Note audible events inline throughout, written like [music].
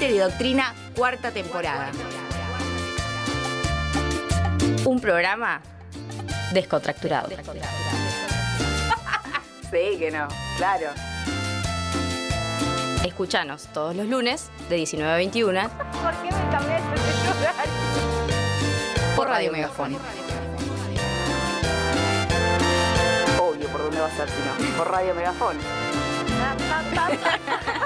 Y Doctrina, cuarta temporada. Un programa descontracturado. [laughs] Sí, que no, claro. Escuchanos todos los lunes de 19 a 21 ¿Por qué me cambiaste de horario? por Radio Megafón. Obvio, ¿por dónde va a ser si no? Por Radio Megafón. [laughs]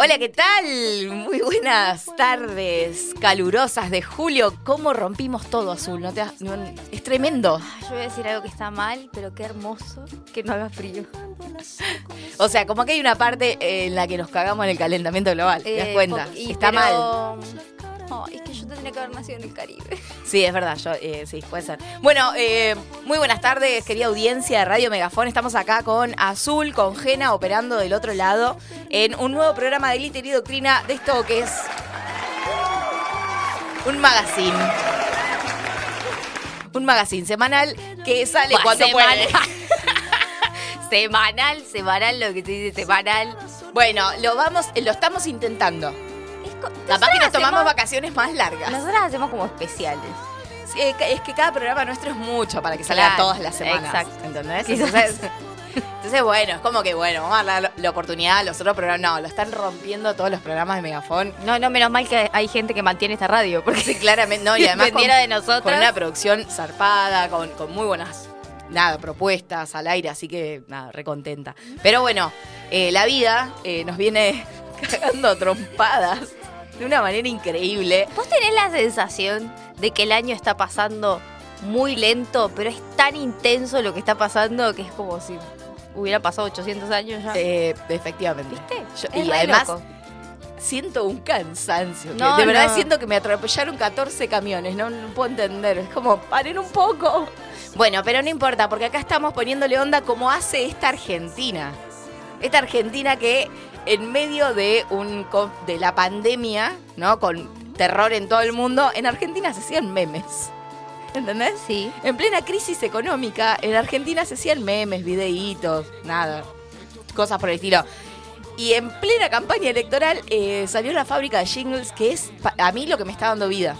Hola, ¿qué tal? Muy buenas tardes calurosas de julio. ¿Cómo rompimos todo azul? ¿No te has- no- es tremendo. Yo voy a decir algo que está mal, pero qué hermoso que no haga frío. O sea, como que hay una parte en la que nos cagamos en el calentamiento global. ¿Te das Eh, cuenta? po- y- Está mal. pero- No, es que yo tendría que haber nacido en el Caribe. Sí, es verdad, yo, eh, sí, puede ser. Bueno, eh, muy buenas tardes, querida audiencia de Radio Megafón. Estamos acá con Azul, con Jena, operando del otro lado, en un nuevo programa de Glitter y Doctrina de esto que es un magazine. Un magazine semanal que sale cuando semanal. puede. [laughs] semanal, semanal, lo que te dice semanal. Bueno, lo vamos, lo estamos intentando. Capaz que nos tomamos hacemos- vacaciones más largas. Nosotras hacemos como especiales. Sí, es que- cada programa nuestro es mucho para que salga Claro, todas las semanas. exacto. ¿Entendés? Entonces, [laughs] entonces, bueno, es como que, bueno, vamos a dar la, oportunidad a los otros programas. No, lo están rompiendo todos los programas de Megafón. No, no, menos mal que hay gente que mantiene esta radio, porque Sí, claramente, no, y [laughs] además con, de nosotras. con una producción zarpada, con, con muy buenas, nada, propuestas al aire, así que, nada, recontenta. Pero bueno, eh, la vida eh, nos viene [laughs] cagando trompadas de una manera increíble. vos tenés la sensación de que el año está pasando muy lento, pero es tan intenso lo que está pasando que es como si hubiera pasado 800 años ya. Eh, efectivamente. ¿Viste? Yo- Es y re además, loco. siento un cansancio. No, de verdad no. siento que me atropellaron 14 camiones. No, no puedo entender. Es como, paren un poco. Bueno, pero no importa, porque acá estamos poniéndole onda como hace esta Argentina. Esta Argentina que en medio de, un, de la pandemia, ¿no? Con terror en todo el mundo, en Argentina se hacían memes. ¿Entendés? Sí. En plena crisis económica, en Argentina se hacían memes, videitos, nada, cosas por el estilo. Y en plena campaña electoral eh, salió la fábrica de jingles, que es a mí lo que me está dando vida.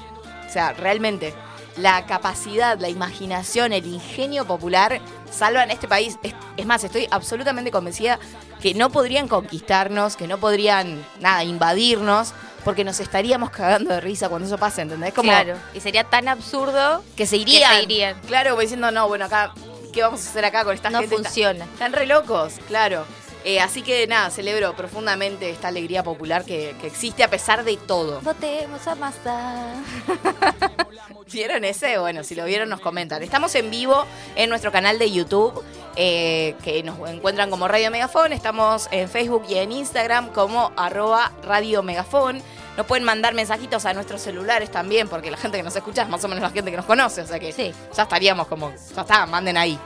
O sea, realmente, la capacidad, la imaginación, el ingenio popular salvan este país. Es, es más, estoy absolutamente convencida que no podrían conquistarnos, que no podrían, nada, invadirnos, porque nos estaríamos cagando de risa cuando eso pase, ¿entendés? Como, claro. Y sería tan absurdo que se irían. se irían. Claro, como diciendo, no, bueno, acá, ¿qué vamos a hacer acá con esta no gente? funciona. Están re locos, claro. Eh, así que nada, celebro profundamente esta alegría popular que, que existe a pesar de todo. Votemos a Massa. [laughs] ¿Vieron ese? Bueno, si lo vieron nos comentan. Estamos en vivo en nuestro canal de YouTube, eh, que nos encuentran como Radio Megafón. Estamos en Facebook y en Instagram como arroba Radio Megafón. Nos pueden mandar mensajitos a nuestros celulares también, porque la gente que nos escucha es más o menos la gente que nos conoce. O sea que Sí. ya estaríamos como, ya está, manden ahí.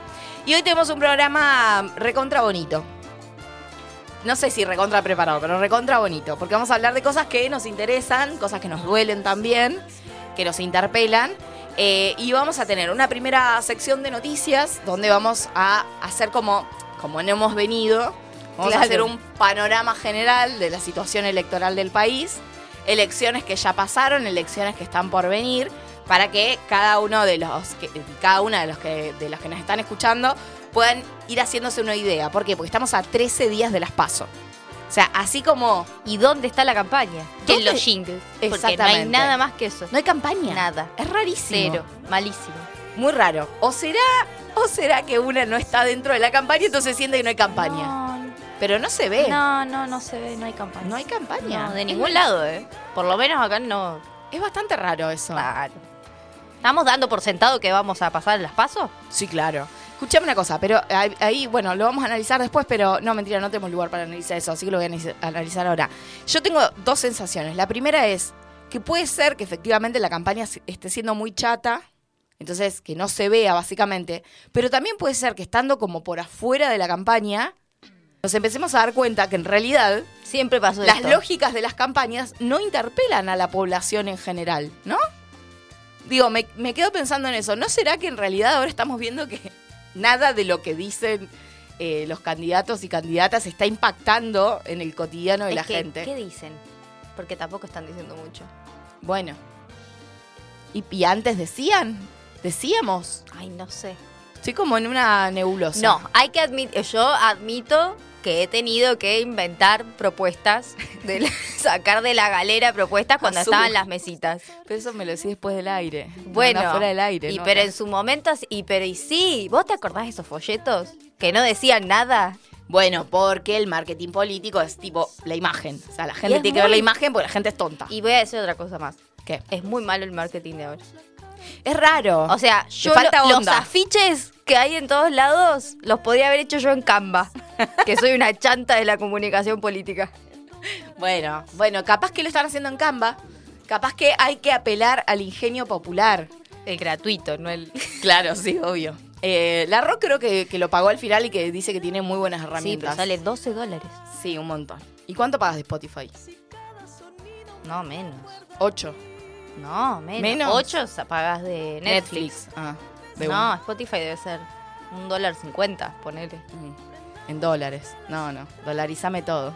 Y hoy tenemos un programa recontra bonito. No sé si recontra preparado, pero recontra bonito, porque vamos a hablar de cosas que nos interesan, cosas que nos duelen también, que nos interpelan. eh, y vamos a tener una primera sección de noticias donde vamos a hacer como, como no hemos venido, vamos Claro. a hacer un panorama general de la situación electoral del país, elecciones que ya pasaron, elecciones que están por venir, para que cada uno de los que, cada una de los que de los que nos están escuchando puedan ir haciéndose una idea. ¿Por qué? Porque estamos a 13 días de las paso. O sea, así como ¿Y dónde está la campaña? ¿Dónde? En los jingles. Porque no hay nada más que eso. no hay campaña. Nada. Es rarísimo. Cero. Malísimo. Muy raro. O será o será que una no está dentro de la campaña y entonces siente que no hay campaña. No, Pero no se ve. no, no, no se ve, no hay campaña. No hay campaña. No, de ningún lado, ¿eh? Por lo menos acá no. Es bastante raro eso. Claro. ¿Estamos dando por sentado que vamos a pasar las pasos? Sí, claro. Escuchame una cosa, pero ahí, bueno, lo vamos a analizar después, pero no, mentira, no tenemos lugar para analizar eso, así que lo voy a analiz- analizar ahora. Yo tengo dos sensaciones. La primera es que puede ser que efectivamente la campaña esté siendo muy chata, entonces que no se vea básicamente, pero también puede ser que estando como por afuera de la campaña, nos empecemos a dar cuenta que en realidad Siempre pasó las esto. lógicas de las campañas no interpelan a la población en general, ¿no? Digo, me, me quedo pensando en eso. ¿No será que en realidad ahora estamos viendo que nada de lo que dicen eh, los candidatos y candidatas está impactando en el cotidiano de Es la que, gente? ¿Qué dicen? Porque tampoco están diciendo mucho. Bueno. ¿Y, y antes decían? Decíamos. Ay, no sé. Estoy como en una nebulosa. No, hay que admitir, yo admito que he tenido que inventar propuestas, [laughs] de la- sacar de la galera propuestas cuando estaban las mesitas. Pero eso me lo decís después del aire. Bueno, No, fuera del aire. y ¿no? pero en su momento, y pero y sí, ¿vos te acordás de esos folletos? Que no decían nada. Bueno, porque el marketing político es tipo la imagen. O sea, la gente tiene que ver la imagen porque la gente es tonta. Y voy a decir otra cosa más. ¿Qué? Es muy malo el marketing de ahora. Es raro. O sea, yo falta lo- los afiches que hay en todos lados los podría haber hecho yo en Canva, que soy una chanta de la comunicación política. Bueno, bueno, capaz que lo están haciendo en Canva. Capaz que hay que apelar al ingenio popular. El gratuito, no el... [laughs] Claro, sí, obvio. Eh, la Rock creo que, que lo pagó al final y que dice que tiene muy buenas Sí, pero herramientas. sale 12 dólares. Sí, un montón. ¿Y cuánto pagas de Spotify? No, menos. Ocho. No, menos. ¿Menos? 8 pagas de Netflix. Ah, de No. Spotify debe ser un dólar cincuenta, ponele. Mm, En dólares. No, no. Dolarizame todo.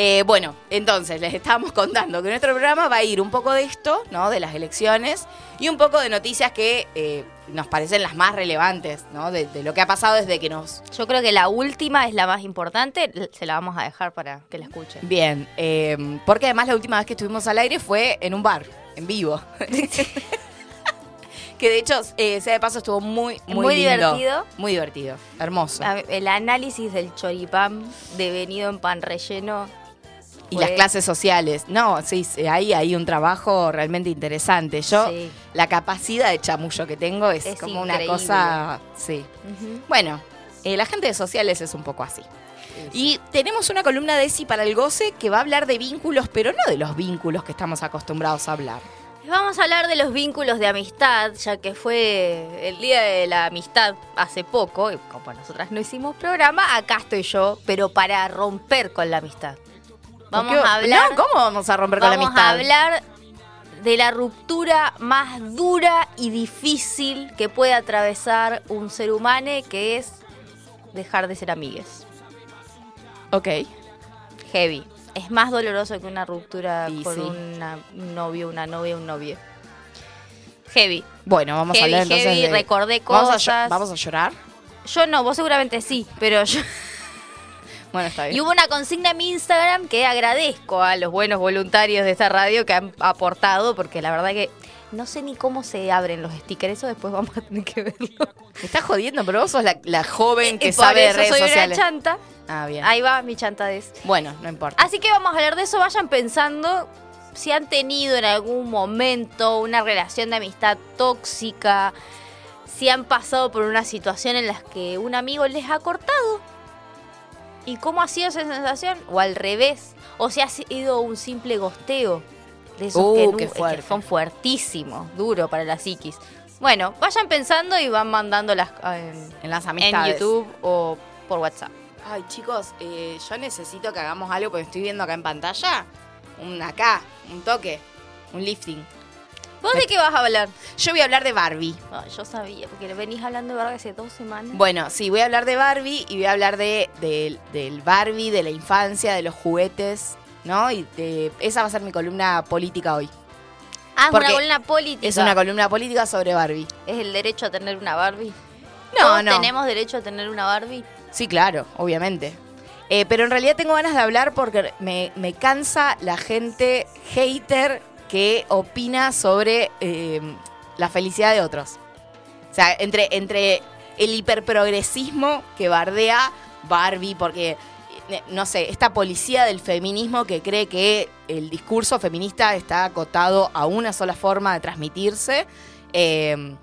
Eh, bueno, entonces les estábamos contando que nuestro programa va a ir un poco de esto, ¿no? De las elecciones y un poco de noticias que eh, nos parecen las más relevantes, ¿no? De, de lo que ha pasado desde que nos. Yo creo que la última es la más importante, se la vamos a dejar para que la escuchen. Bien, eh, porque además la última vez que estuvimos al aire fue en un bar, en vivo. [laughs] que de hecho, eh, sea de paso, estuvo muy, muy, Muy lindo. divertido. Muy divertido. Hermoso. El análisis del choripán devenido en pan relleno. Y fue- las clases sociales. No, sí, sí, ahí hay un trabajo realmente interesante. Yo, Sí. la capacidad de chamullo que tengo es, Es como una cosa. Sí. Bueno, eh, la gente de sociales es un poco así. Y tenemos una columna de ESI para el goce que va a hablar de vínculos, pero no de los vínculos que estamos acostumbrados a hablar. Vamos a hablar de los vínculos de amistad, ya que fue el día de la amistad hace poco, y como nosotras no hicimos programa, acá estoy yo, pero para romper con la amistad. Vamos a hablar. No, ¿cómo vamos a romper con la Vamos amistad? a hablar de la ruptura más dura y difícil que puede atravesar un ser humano, que es dejar de ser amigues. Ok. Heavy. Es más doloroso que una ruptura Y con sí. una- un novio, una novia, un novio. Heavy. Bueno, vamos a hablar entonces heavy, de- recordé ¿Vamos a, cosas. ¿Vamos a llorar? Yo no, vos seguramente sí, pero yo... [laughs] Bueno, está bien. Y hubo una consigna en mi Instagram que agradezco a los buenos voluntarios de esta radio que han aportado, porque la verdad que no sé ni cómo se abren los stickers, eso después vamos a tener que verlo. Me estás jodiendo, pero vos sos la, la joven que Y por sabe de eso redes soy sociales. una chanta. Ah, bien. Ahí va mi chantadez. Bueno, no importa. Así que vamos a hablar de eso. Vayan pensando si han tenido en algún momento una relación de amistad tóxica, si han pasado por una situación en la que un amigo les ha cortado. ¿Y cómo ha sido esa sensación? O al revés. O si ha sido un simple gosteo. De esos Uh, que, qué es que fuerte. son fuertísimos, duro para la psiquis. Bueno, vayan pensando y van mandando las en, En las en amistades. YouTube o por WhatsApp. Ay, chicos, eh, yo necesito que hagamos algo porque estoy viendo acá en pantalla. Un acá, un toque, un lifting. ¿Vos de qué vas a hablar? Yo voy a hablar de Barbie. Ay, yo sabía, porque venís hablando de verdad hace dos semanas. Bueno, sí, voy a hablar de Barbie y voy a hablar de, del- del Barbie, de la infancia, de los juguetes, ¿no? Y esa va a ser mi columna política hoy. ah, es una columna política. Es una columna política sobre Barbie. Es el derecho a tener una Barbie. No, ¿Todos no. tenemos derecho a tener una Barbie? Sí, claro, obviamente. Eh, pero en realidad tengo ganas de hablar porque me, me cansa la gente hater que opina sobre eh, la felicidad de otros. O sea, entre, entre el hiperprogresismo que bardea Barbie, porque, no sé, esta policía del feminismo que cree que el discurso feminista está acotado a una sola forma de transmitirse. eh,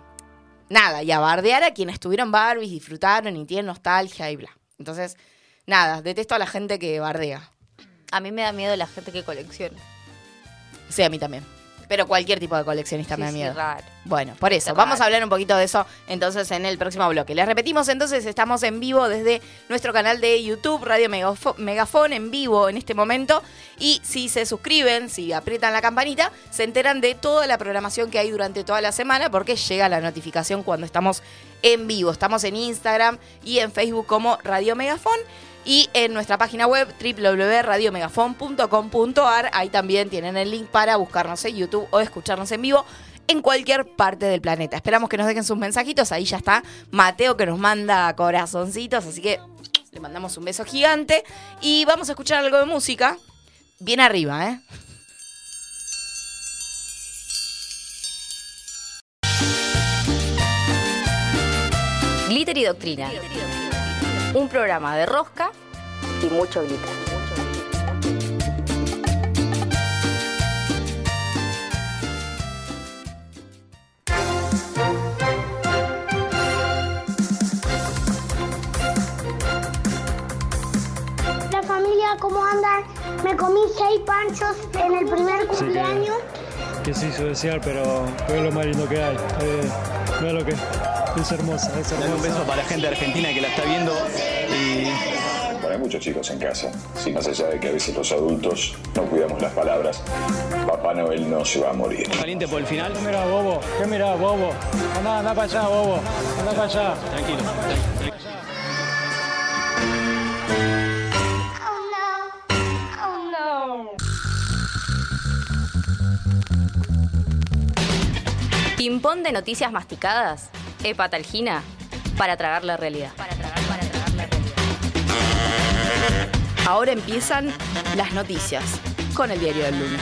nada, y a bardear a quienes tuvieron Barbies, disfrutaron y tienen nostalgia y bla. Entonces, nada, detesto a la gente que bardea. A mí me da miedo la gente que colecciona. Sí, a mí también. Pero cualquier tipo de coleccionista me da Sí, sí, miedo. raro. Bueno, por eso, Raro. vamos a hablar un poquito de eso entonces en el próximo bloque. Les repetimos entonces, estamos en vivo desde nuestro canal de YouTube, Radio Megafón, en vivo en este momento. Y si se suscriben, si aprietan la campanita, se enteran de toda la programación que hay durante toda la semana porque llega la notificación cuando estamos en vivo. Estamos en Instagram y en Facebook como Radio Megafón. Y en nuestra página web www.radiomegafon.com.ar, ahí también tienen el link para buscarnos en YouTube o escucharnos en vivo en cualquier parte del planeta. Esperamos que nos dejen sus mensajitos, ahí ya está Mateo que nos manda corazoncitos, así que le mandamos un beso gigante y vamos a escuchar algo de música. Bien arriba, ¿eh? Glitter y Doctrina. Un programa de rosca Y mucho glitter. La familia, ¿cómo andan? Me comí seis panchos en el primer cumpleaños. Que se hizo desear, pero, pero es lo más lindo que hay. Eh, mira lo que es hermosa, es un beso para la gente de Argentina que la está viendo y Bueno, hay muchos chicos en casa. Sí, más allá de que a veces los adultos no cuidamos las palabras, Papá Noel no se va a morir. caliente por el final. ¿Qué mirá, bobo? ¿Qué mirá, bobo? Anda, anda para allá, bobo. Anda para allá. Tranquilo. Ping-pong de noticias masticadas. Hepatalgina. Para tragar la realidad. Para tragar, para tragar la realidad. Ahora empiezan las noticias con el diario del lunes.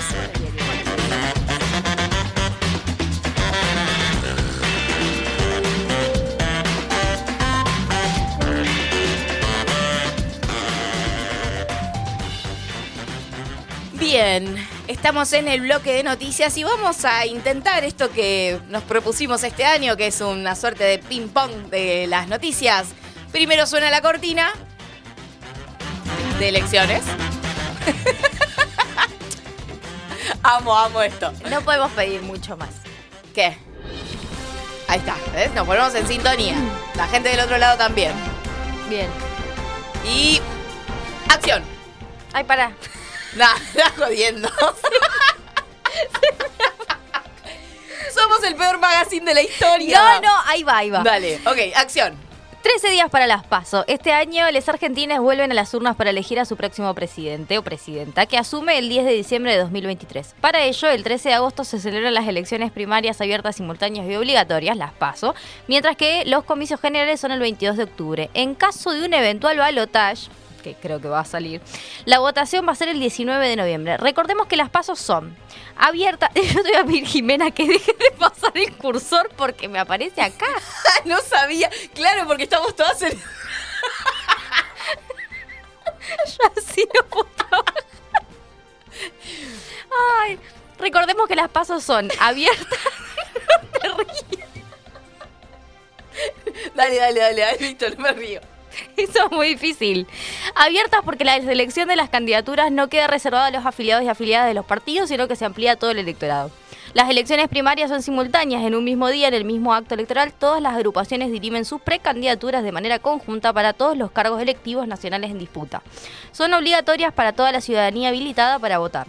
Bien, estamos en el bloque de noticias y vamos a intentar esto que nos propusimos este año, que es una suerte de ping-pong de las noticias. Primero suena la cortina de elecciones. [laughs] amo, amo esto. No podemos pedir mucho más. ¿Qué? Ahí está, ¿ves? Nos ponemos en sintonía. La gente del otro lado también. Bien. Y. ¡Acción! Ay, para. Nah, [laughs] está jodiendo. Somos el peor magazine de la historia. No, no, ahí va, ahí va. Dale, ok, acción. 13 días para las PASO. Este año, los argentinos vuelven a las urnas para elegir a su próximo presidente o presidenta, que asume el 10 de diciembre de 2023. Para ello, el 13 de agosto se celebran las elecciones primarias abiertas, simultáneas y obligatorias, las PASO, mientras que los comicios generales son el 22 de octubre. En caso de un eventual balotage, que creo que va a salir, la votación va a ser el 19 de noviembre. Recordemos que las pasos son abiertas. [laughs] Yo te voy a pedir, Jimena, que deje de pasar el cursor porque me aparece acá. [laughs] no sabía. Claro, porque estamos todas en. [laughs] Yo así no puedo trabajar. Ay, recordemos que las pasos son abiertas. no te rías, Dale, dale, dale, dale, listo, no me río. [laughs] Eso es muy difícil. Abiertas porque la selección de las candidaturas no queda reservada a los afiliados y afiliadas de los partidos, sino que se amplía a todo el electorado. Las elecciones primarias son simultáneas en un mismo día, en el mismo acto electoral. Todas las agrupaciones dirimen sus precandidaturas de manera conjunta para todos los cargos electivos nacionales en disputa. Son obligatorias para toda la ciudadanía habilitada para votar.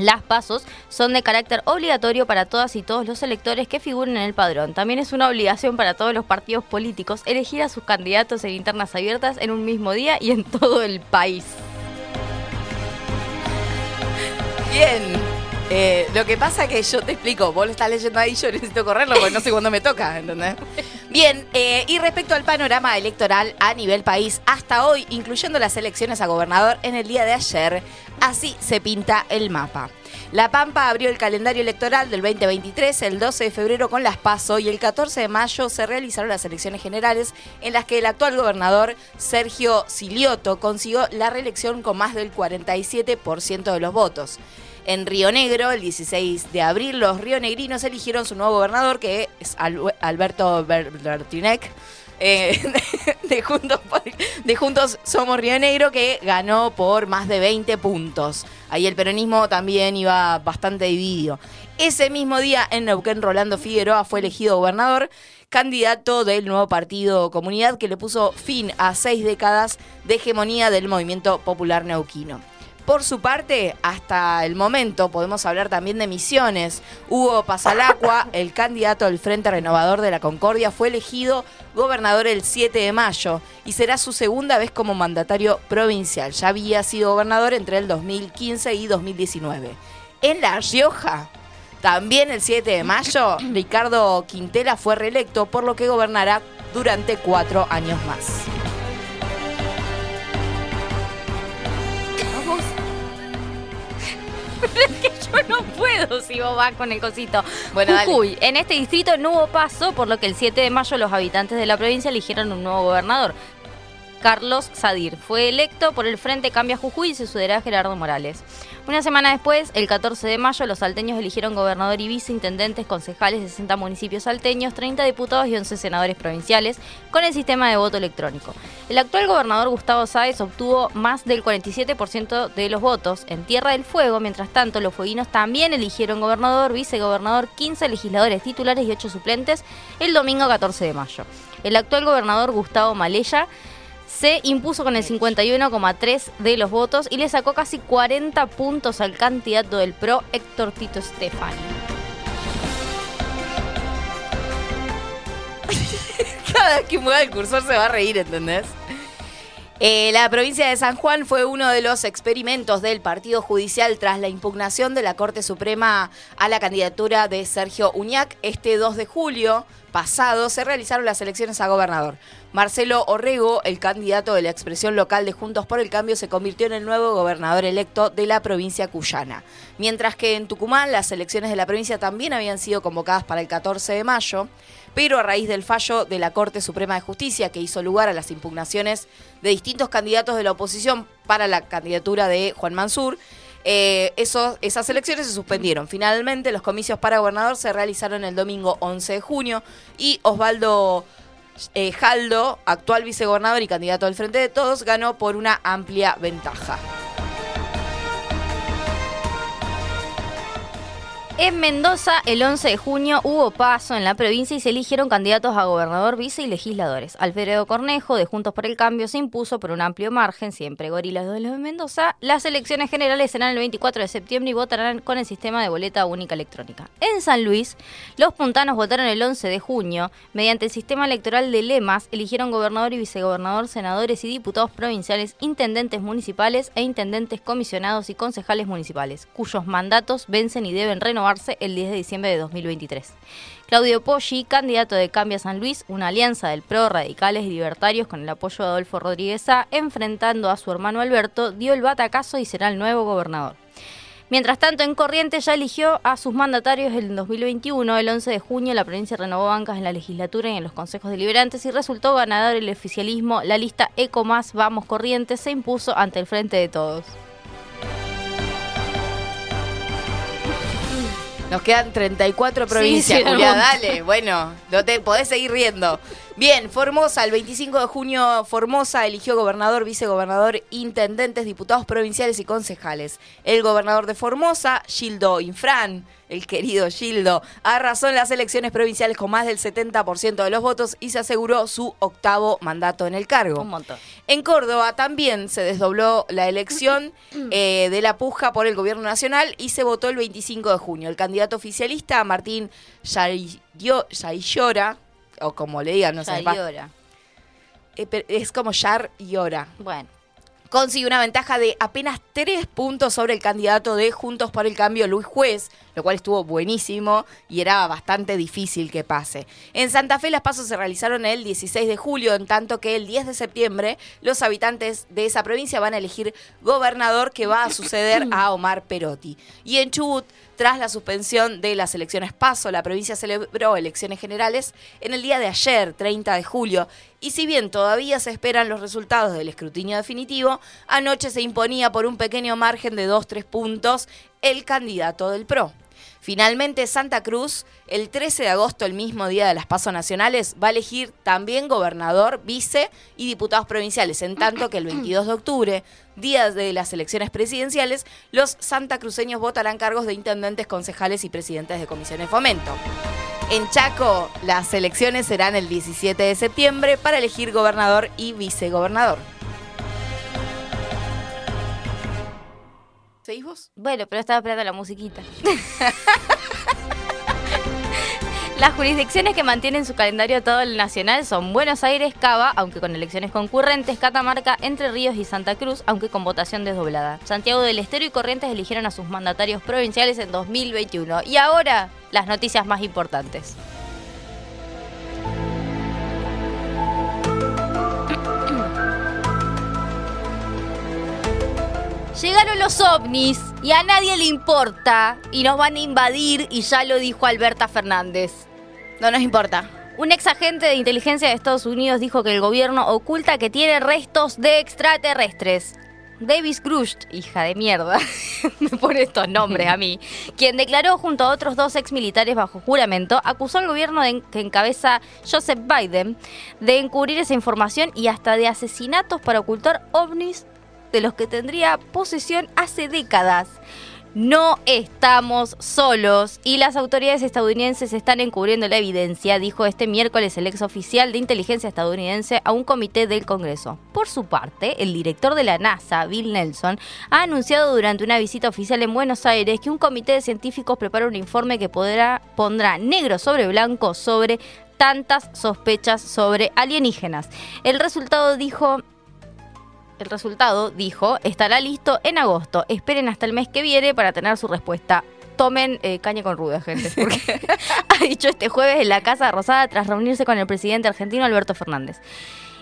Las pasos son de carácter obligatorio para todas y todos los electores que figuren en el padrón. También es una obligación para todos los partidos políticos elegir a sus candidatos en internas abiertas en un mismo día y en todo el país. Bien. Eh, lo que pasa que yo te explico, vos lo estás leyendo ahí, yo necesito correrlo porque no sé cuándo me toca, ¿entendés? [laughs] Bien, eh, y respecto al panorama electoral a nivel país, hasta hoy, incluyendo las elecciones a gobernador en el día de ayer, así se pinta el mapa. La Pampa abrió el calendario electoral del 2023 el 12 de febrero con las PASO y el 14 de mayo se realizaron las elecciones generales en las que el actual gobernador Sergio Silioto consiguió la reelección con más del 47% de los votos. En Río Negro, el 16 de abril, los rionegrinos eligieron su nuevo gobernador, que es Al- Alberto Ber- Bertinec. Eh, [laughs] de, Juntos de Juntos Somos Río Negro, que ganó por más de 20 puntos. Ahí el peronismo también iba bastante dividido. Ese mismo día, en Neuquén, Rolando Figueroa fue elegido gobernador, candidato del nuevo partido Comunidad, que le puso fin a seis décadas de hegemonía del movimiento popular neuquino. Por su parte, hasta el momento podemos hablar también de Misiones. Hugo Pasalacua, [laughs] el candidato del Frente Renovador de la Concordia, fue elegido gobernador el 7 de mayo y será su segunda vez como mandatario provincial. Ya había sido gobernador entre el 2015 y 2019. En La Rioja, también el 7 de mayo, Ricardo Quintela fue reelecto, por lo que gobernará durante cuatro años más. [laughs] Pero es que yo no puedo si vos vas con el cosito. Bueno, dale. En este distrito no hubo paso, por lo que el 7 de mayo los habitantes de la provincia eligieron un nuevo gobernador. Carlos Sadir fue electo por el Frente Cambia Jujuy y sucederá a Gerardo Morales. Una semana después, el 14 de mayo, los salteños eligieron gobernador y viceintendentes, concejales de 60 municipios salteños, 30 diputados y 11 senadores provinciales, con el sistema de voto electrónico. El actual gobernador Gustavo Sáez obtuvo más del 47% de los votos en Tierra del Fuego, mientras tanto los fueguinos también eligieron gobernador, vicegobernador, 15 legisladores titulares y 8 suplentes el domingo 14 de mayo. El actual gobernador Gustavo Malella se impuso con el 51,3 de los votos y le sacó casi 40 puntos al candidato del PRO, Héctor Tito Stefani. [laughs] Cada vez que mueva el cursor se va a reír, ¿entendés? Eh, la provincia de San Juan fue uno de los experimentos del Partido Judicial tras la impugnación de la Corte Suprema a la candidatura de Sergio Uñac. Este 2 de julio pasado se realizaron las elecciones a gobernador. Marcelo Orrego, el candidato de la expresión local de Juntos por el Cambio, se convirtió en el nuevo gobernador electo de la provincia cuyana. Mientras que en Tucumán las elecciones de la provincia también habían sido convocadas para el 14 de mayo, pero a raíz del fallo de la Corte Suprema de Justicia que hizo lugar a las impugnaciones de distintos candidatos de la oposición para la candidatura de Juan Mansur, eh, esas elecciones se suspendieron. Finalmente, los comicios para gobernador se realizaron el domingo 11 de junio y Osvaldo eh, Jaldo, actual vicegobernador y candidato del Frente de Todos, ganó por una amplia ventaja. En Mendoza, el 11 de junio, hubo paso en la provincia y se eligieron candidatos a gobernador, vice y legisladores. Alfredo Cornejo, de Juntos por el Cambio, se impuso por un amplio margen, siempre gorilas de los de Mendoza. Las elecciones generales serán el 24 de septiembre y votarán con el sistema de boleta única electrónica. En San Luis, los puntanos votaron el 11 de junio. Mediante el sistema electoral de lemas, eligieron gobernador y vicegobernador, senadores y diputados provinciales, intendentes municipales e intendentes comisionados y concejales municipales, cuyos mandatos vencen y deben el 10 de diciembre de 2023. Claudio Poggi, candidato de Cambia San Luis, una alianza del PRO, radicales y libertarios con el apoyo de Adolfo Rodríguez A, enfrentando a su hermano Alberto, dio el batacazo y será el nuevo gobernador. Mientras tanto, en Corrientes ya eligió a sus mandatarios en 2021. El 11 de junio, la provincia renovó bancas en la legislatura y en los consejos deliberantes y resultó ganador el oficialismo. La lista Eco Más Vamos Corrientes se impuso ante el Frente de Todos. Nos quedan 34 provincias, sí, Julia, montón. dale. Bueno, no te podés seguir riendo. Bien, Formosa, el 25 de junio, Formosa eligió gobernador, vicegobernador, intendentes, diputados provinciales y concejales. El gobernador de Formosa, Gildo Infran, el querido Gildo, arrasó en las elecciones provinciales con más del 70% de los votos y se aseguró su octavo mandato en el cargo. Un montón. En Córdoba también se desdobló la elección [clears throat] eh, de la puja por el gobierno nacional y se votó el 25 de junio. El candidato oficialista, Martín Yayora, o como le digan, no sé, eh, es como Yar Yora, Bueno. Consiguió una ventaja de apenas tres puntos sobre el candidato de Juntos por el Cambio, Luis Juez, lo cual estuvo buenísimo y era bastante difícil que pase. En Santa Fe las pasos se realizaron el 16 de julio, en tanto que el 10 de septiembre los habitantes de esa provincia van a elegir gobernador que va a suceder a Omar Perotti. Y en Chubut, tras la suspensión de las elecciones PASO, la provincia celebró elecciones generales en el día de ayer, 30 de julio, y si bien todavía se esperan los resultados del escrutinio definitivo, anoche se imponía por un pequeño margen de 2-3 puntos el candidato del PRO. Finalmente, Santa Cruz, el 13 de agosto, el mismo día de las pasos nacionales, va a elegir también gobernador, vice y diputados provinciales, en tanto que el 22 de octubre, día de las elecciones presidenciales, los santacruceños votarán cargos de intendentes, concejales y presidentes de comisiones de fomento. En Chaco, las elecciones serán el 17 de septiembre para elegir gobernador y vicegobernador. Bueno, pero estaba esperando la musiquita. [laughs] Las jurisdicciones que mantienen su calendario todo el nacional son Buenos Aires, Cava, aunque con elecciones concurrentes, Catamarca, Entre Ríos y Santa Cruz, aunque con votación desdoblada. Santiago del Estero y Corrientes eligieron a sus mandatarios provinciales en 2021. Y ahora, las noticias más importantes. Llegaron los ovnis y a nadie le importa y nos van a invadir y ya lo dijo Alberta Fernández. No nos importa. Un ex agente de inteligencia de Estados Unidos dijo que el gobierno oculta que tiene restos de extraterrestres. Davis Grush, hija de mierda, [laughs] me pone estos nombres a mí, quien declaró junto a otros dos ex militares bajo juramento, acusó al gobierno de- que encabeza Joseph Biden de encubrir esa información y hasta de asesinatos para ocultar ovnis de los que tendría posesión hace décadas. No estamos solos y las autoridades estadounidenses están encubriendo la evidencia, dijo este miércoles el ex oficial de inteligencia estadounidense a un comité del Congreso. Por su parte, el director de la NASA, Bill Nelson, ha anunciado durante una visita oficial en Buenos Aires que un comité de científicos prepara un informe que podrá, pondrá negro sobre blanco sobre tantas sospechas sobre alienígenas. El resultado dijo el resultado, dijo, estará listo en agosto. Esperen hasta el mes que viene para tener su respuesta. Tomen eh, caña con ruda, gente. [laughs] Porque [laughs] ha dicho este jueves en la Casa Rosada tras reunirse con el presidente argentino Alberto Fernández.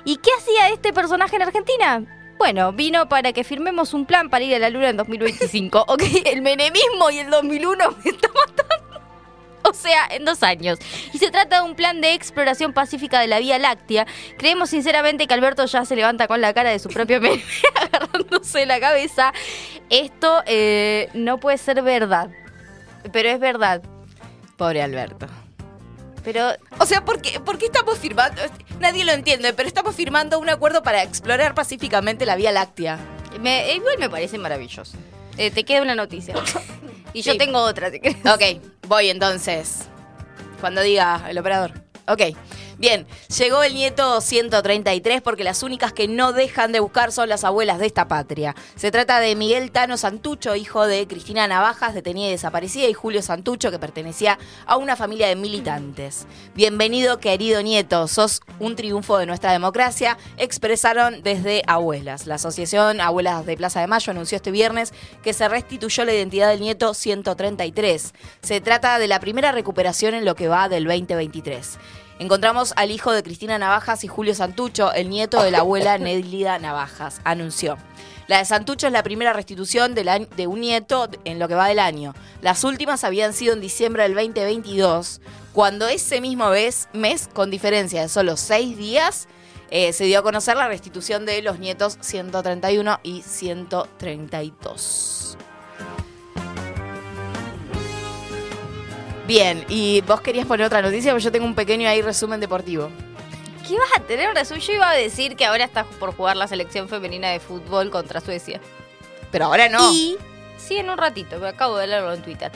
¿Y qué hacía este personaje en Argentina? Bueno, vino para que firmemos un plan para ir a la luna en 2025. [laughs] ok, el menemismo y el 2001 me está matando. [laughs] O sea, en dos años. Y se trata de un plan de exploración pacífica de la Vía Láctea. Creemos sinceramente que Alberto ya se levanta con la cara de su propio [laughs] meme, agarrándose la cabeza. Esto eh, no puede ser verdad. Pero es verdad. Pobre Alberto. Pero O sea, ¿por qué, por qué estamos firmando? Nadie lo entiende, pero estamos firmando un acuerdo para explorar pacíficamente la Vía Láctea. me- igual me parece maravilloso. Eh, te queda una noticia. [laughs] Y yo tengo otra, si querés. Ok, voy entonces. Cuando diga el operador. Ok. Bien, llegó el nieto 133 porque las únicas que no dejan de buscar son las abuelas de esta patria. Se trata de Miguel Tano Santucho, hijo de Cristina Navajas, detenida y desaparecida, y Julio Santucho, que pertenecía a una familia de militantes. Bienvenido, querido nieto, sos un triunfo de nuestra democracia, expresaron desde Abuelas. La Asociación Abuelas de Plaza de Mayo anunció este viernes que se restituyó la identidad del nieto 133. Se trata de la primera recuperación en lo que va del 2023. Encontramos al hijo de Cristina Navajas y Julio Santucho, el nieto de la abuela [laughs] Nélida Navajas, anunció. La de Santucho es la primera restitución de un nieto en lo que va del año. Las últimas habían sido en diciembre del 2022, cuando ese mismo mes, mes con diferencia de solo seis días, eh, se dio a conocer la restitución de los nietos 131 y 132. Bien, y vos querías poner otra noticia, porque yo tengo un pequeño ahí resumen deportivo. ¿Qué vas a tener un resumen? Yo iba a decir que ahora está por jugar la selección femenina de fútbol contra Suecia. Pero ahora no. Y, sí, en un ratito, me acabo de leerlo en Twitter.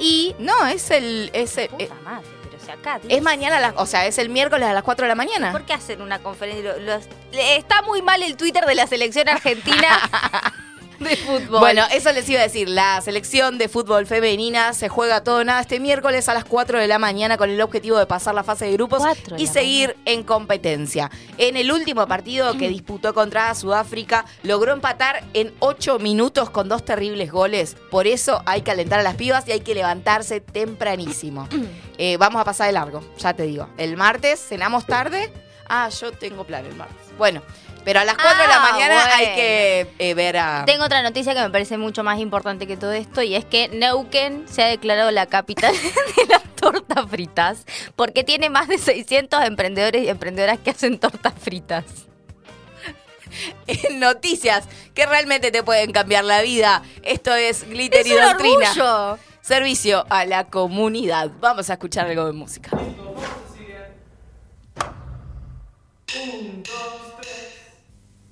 Y, No, es el. Es, el- puta madre, pero si acá... es mañana, a las- o sea, es el miércoles a las 4 de la mañana. ¿Por qué hacen una conferencia? Los- está muy mal el Twitter de la selección argentina [laughs] [laughs] de fútbol. Bueno, eso les iba a decir. La selección de fútbol femenina se juega todo nada este miércoles a las 4 de la mañana con el objetivo de pasar la fase de grupos de y seguir en competencia. En el último partido que disputó contra Sudáfrica, logró empatar en 8 minutos con dos terribles goles. Por eso hay que alentar a las pibas y hay que levantarse tempranísimo. [clears throat] Eh, vamos a pasar de largo, ya te digo. El martes cenamos tarde. Ah, yo tengo plan el martes. Bueno, pero a las 4 de la Ah, mañana hay que eh, ver a... Tengo otra noticia que me parece mucho más importante que todo esto y es que Neuquén se ha declarado la capital [laughs] de las tortas fritas porque tiene más de 600 emprendedores y emprendedoras que hacen tortas fritas. [laughs] en noticias que realmente te pueden cambiar la vida. Esto es Glitter Es y Doctrina. orgullo. servicio a la comunidad. Vamos a escuchar algo de música.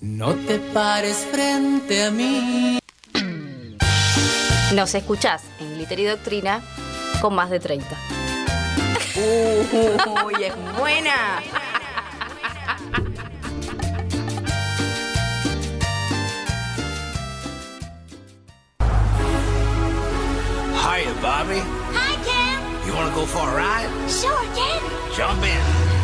No te pares frente a mí. Nos escuchás en Glitter y Doctrina con más de 30. Uy, es buena. Hiya, Bobby. Hi, Ken. You wanna go for a ride? Sure, Ken. Jump in.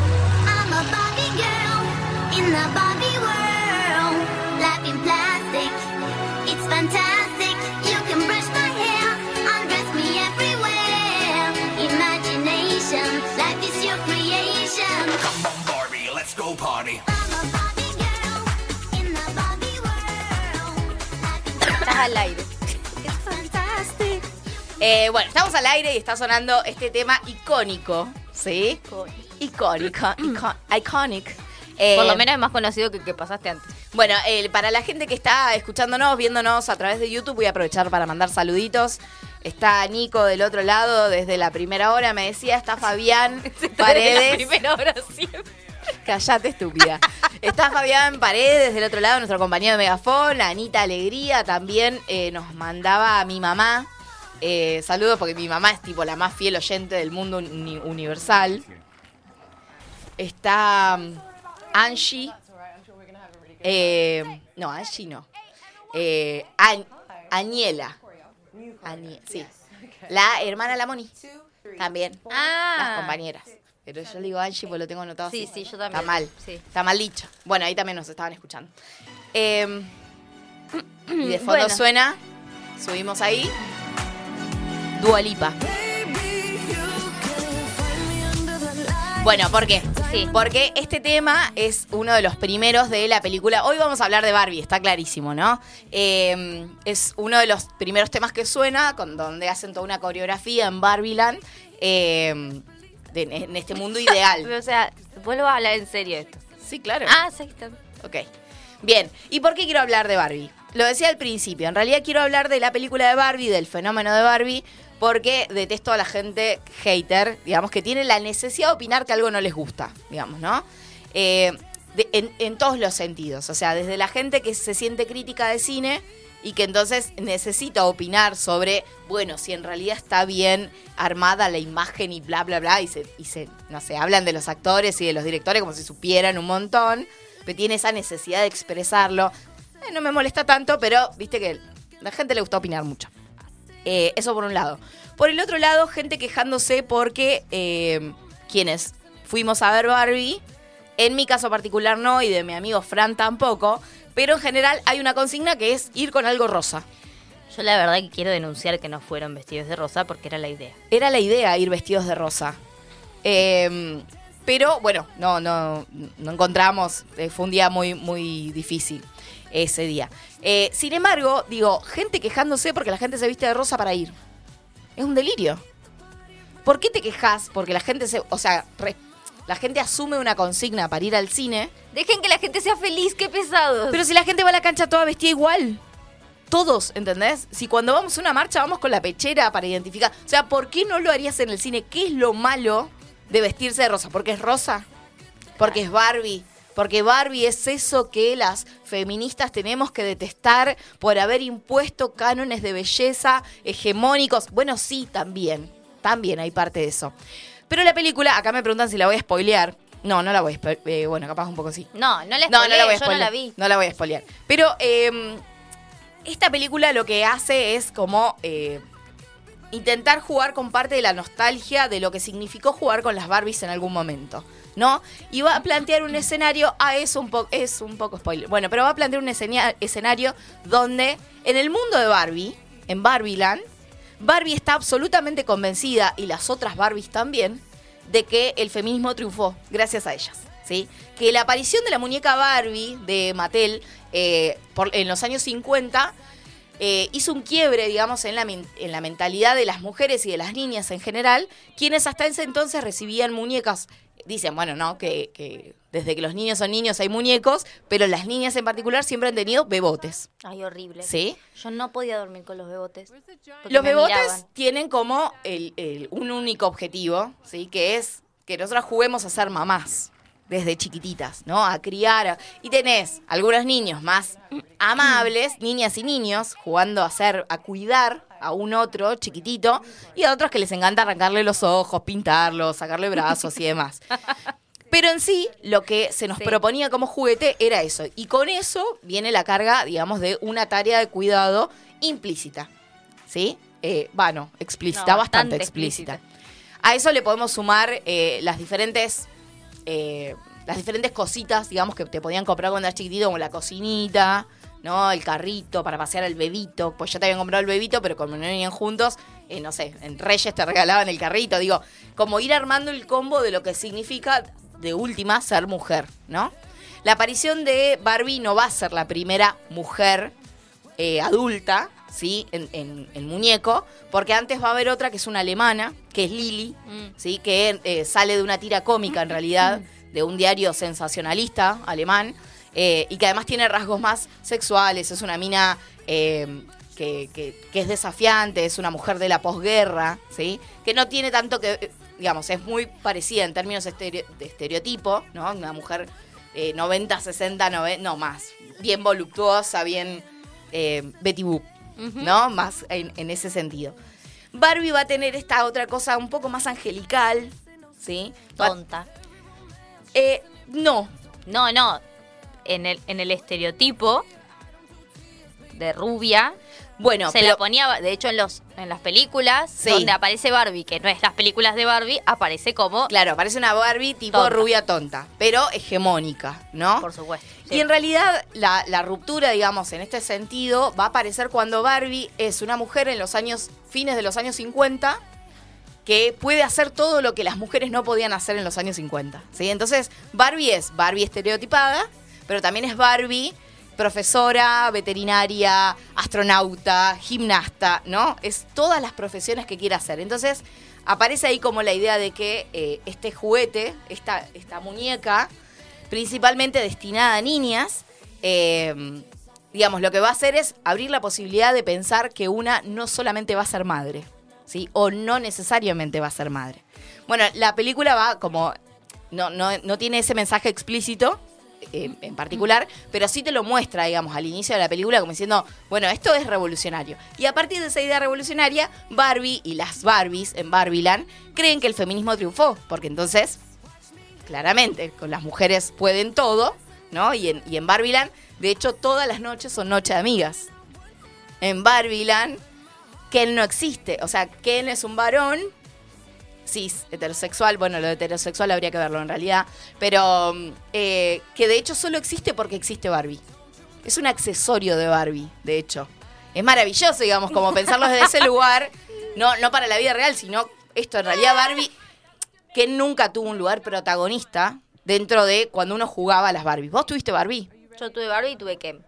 Al aire. it's fantastic. Eh, bueno, estamos al aire y está sonando este tema icónico, ¿sí? Icónico, [clears throat] ico- iconic. Eh, Por lo menos es más conocido que que pasaste antes. Bueno, eh, para la gente que está escuchándonos, viéndonos a través de YouTube, voy a aprovechar para mandar saluditos. Está Nico del otro lado desde la primera hora, me decía, está Fabián [laughs] Paredes. primera hora siempre. Callate, estúpida. Está Fabián Paredes del otro lado, nuestro compañero de Megafon. Anita Alegría también eh, nos mandaba a mi mamá. eh, saludos porque mi mamá es tipo la más fiel oyente del mundo uni- universal. Está mm, Angie. Eh, no, Angie no. Eh, An- Aniela. Anie- sí. [laughs] La hermana La Moni. También. Ah. Las compañeras. Pero yo le digo Angie porque lo tengo anotado Sí, así. sí, yo también. Está mal. Sí. Está mal dicho. Bueno, ahí también nos estaban escuchando. Eh, y de fondo Bueno. suena, subimos ahí, Dualipa. Bueno, ¿por qué? Sí. Porque este tema es uno de los primeros de la película. Hoy vamos a hablar de Barbie, está clarísimo, ¿no? Eh, es uno de los primeros temas que suena, con donde hacen toda una coreografía en Barbieland, eh, de- en este mundo ideal. [laughs] O sea, vuelvo a hablar en serio de esto. Sí, claro. Ah, sí, está. Ok. Bien. ¿Y por qué quiero hablar de Barbie? Lo decía al principio. En realidad quiero hablar de la película de Barbie, del fenómeno de Barbie, porque detesto a la gente hater, digamos, que tiene la necesidad de opinar que algo no les gusta, digamos, ¿no? Eh, en, todos los sentidos. O sea, desde la gente que se siente crítica de cine y que entonces necesita opinar sobre, bueno, si en realidad está bien armada la imagen y bla, bla, bla, y se, y se no sé, hablan de los actores y de los directores como si supieran un montón, pero tiene esa necesidad de expresarlo. No me molesta tanto, pero viste que a la gente le gusta opinar mucho. Eh, eso por un lado. Por el otro lado, gente quejándose porque eh, quienes fuimos a ver Barbie, en mi caso particular no, y de mi amigo Fran tampoco, pero en general hay una consigna que es ir con algo rosa. Yo la verdad que quiero denunciar que no fueron vestidos de rosa porque era la idea. Era la idea ir vestidos de rosa. Eh, pero bueno, no, no, no encontramos. eh, fue un día muy, muy difícil ese día. Eh, sin embargo, digo, gente quejándose porque la gente se viste de rosa para ir. Es un delirio. ¿Por qué te quejas? Porque la gente se. O sea, re- la gente asume una consigna para ir al cine. Dejen que la gente sea feliz, qué pesados. Pero si la gente va a la cancha toda vestida igual. Todos, ¿entendés? Si cuando vamos a una marcha vamos con la pechera para identificar. O sea, ¿por qué no lo harías en el cine? ¿Qué es lo malo de vestirse de rosa? ¿Porque es rosa? ¿Porque es Barbie? Porque Barbie es eso que las feministas tenemos que detestar por haber impuesto cánones de belleza hegemónicos. Bueno, sí, también. También hay parte de eso. Pero la película, acá me preguntan si la voy a spoilear. No, no la voy a spoilear. bueno, capaz un poco sí. No, no la No, no spoileé, la voy a yo no spoilear. la vi. No la voy a spoilear. Pero eh, esta película lo que hace es como eh, intentar jugar con parte de la nostalgia de lo que significó jugar con las Barbies en algún momento. ¿No? Y va a plantear un escenario. Ah, es un, po- es un poco spoiler. Bueno, pero va a plantear un escena- escenario donde en el mundo de Barbie, en Barbieland, Barbie está absolutamente convencida, y las otras Barbies también, de que el feminismo triunfó gracias a ellas. ¿sí? Que la aparición de la muñeca Barbie de Mattel eh, en los años 50 eh, hizo un quiebre, digamos, en la, en la mentalidad de las mujeres y de las niñas en general, quienes hasta ese entonces recibían muñecas. Dicen, bueno, no, que, que Desde que los niños son niños hay muñecos, pero las niñas en particular siempre han tenido bebotes. Ay, horrible. ¿Sí? Yo no podía dormir con los bebotes. Los bebotes miraban. tienen como el- el- un único objetivo, ¿sí? Que es que nosotras juguemos a ser mamás desde chiquititas, ¿no? A criar. a- Y tenés algunos niños más amables, niñas y niños, jugando a ser, a cuidar a un otro chiquitito, y a otros que les encanta arrancarle los ojos, pintarlos, sacarle brazos y demás. Pero en sí, lo que se nos Sí. proponía como juguete era eso. Y con eso viene la carga, digamos, de una tarea de cuidado implícita. ¿Sí? Eh, bueno, explícita, No, bastante, bastante explícita. explícita. A eso le podemos sumar eh, las diferentes. Eh, las diferentes cositas, digamos, que te podían comprar cuando eras chiquitito, como la cocinita, ¿no? El carrito para pasear al bebito. Pues ya te habían comprado el bebito, pero como no venían juntos, eh, no sé, en Reyes te regalaban el carrito. Digo, como ir armando el combo de lo que significa, de última, ser mujer, ¿no? La aparición de Barbie no va a ser la primera mujer eh, adulta, ¿sí? En, en- en muñeco, porque antes va a haber otra que es una alemana, que es Lily, Mm. ¿sí? Que eh, sale de una tira cómica en realidad, de un diario sensacionalista alemán, eh, y que además tiene rasgos más sexuales, es una mina eh, que, que- que es desafiante, es una mujer de la posguerra, ¿sí? Que no tiene tanto que, digamos, es muy parecida en términos de estereotipo, ¿no? Una mujer eh, 90, 60, 90, no más, bien voluptuosa, bien Betty Boop, ¿no? Más en, en ese sentido. Barbie va a tener esta otra cosa un poco más angelical, ¿sí? Tonta. eh, no, No, no. En el, en el estereotipo de rubia, bueno, se pero- la ponía, de hecho, en los en las películas Sí. donde aparece Barbie, que no es las películas de Barbie, aparece como, claro, parece una Barbie tipo Tonta. rubia tonta, pero hegemónica, ¿no? por supuesto. Y en realidad la, ruptura, digamos, en este sentido, va a aparecer cuando Barbie es una mujer en los años, fines de los años 50, que puede hacer todo lo que las mujeres no podían hacer en los años 50. ¿sí? Entonces, Barbie es Barbie estereotipada, pero también es Barbie profesora, veterinaria, astronauta, gimnasta, ¿no? Es todas las profesiones que quiere hacer. Entonces, aparece ahí como la idea de que eh, este juguete, esta muñeca, principalmente destinada a niñas, eh, digamos, lo que va a hacer es abrir la posibilidad de pensar que una no solamente va a ser madre, ¿sí? O no necesariamente va a ser madre. Bueno, la película va como, no, no, no tiene ese mensaje explícito. eh, en particular, pero sí te lo muestra, digamos, al inicio de la película como diciendo, bueno, esto es revolucionario. Y a partir de esa idea revolucionaria, Barbie y las Barbies en Barbieland creen que el feminismo triunfó, porque entonces claramente, con las mujeres pueden todo, ¿no? Y en, y en Barbieland, de hecho, todas las noches son noche de amigas. En Barbieland, Ken no existe. O sea, Ken es un varón cis, heterosexual. Bueno, lo de heterosexual habría que verlo en realidad. Pero eh, que de hecho solo existe porque existe Barbie. Es un accesorio de Barbie, de hecho. Es maravilloso, digamos, como pensarlo desde ese [laughs] lugar. No, no para la vida real, sino esto en realidad Barbie que nunca tuvo un lugar protagonista dentro de cuando uno jugaba a las Barbies. ¿Vos tuviste Barbie? Yo tuve Barbie y tuve Ken.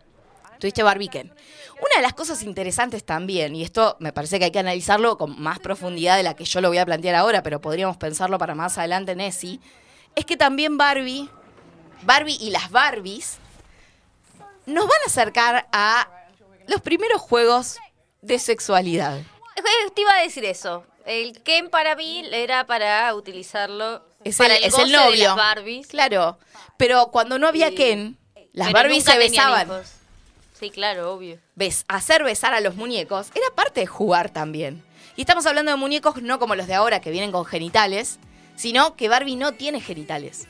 Tuviste Barbie Ken. Una de las cosas interesantes también, y esto me parece que hay que analizarlo con más profundidad de la que yo lo voy a plantear ahora, pero podríamos pensarlo para más adelante, Nessie, es que también Barbie, Barbie y las Barbies nos van a acercar a los primeros juegos de sexualidad. Eh, Te iba a decir eso. El Ken para mí era para utilizarlo Es para el, es goce el de novio. las Barbies. Claro. Pero cuando no había Y- Ken, las pero Barbies se besaban. hijos. Sí, claro, obvio. Bes- hacer besar a los muñecos era parte de jugar también. Y estamos hablando de muñecos no como los de ahora que vienen con genitales, sino que Barbie no tiene genitales.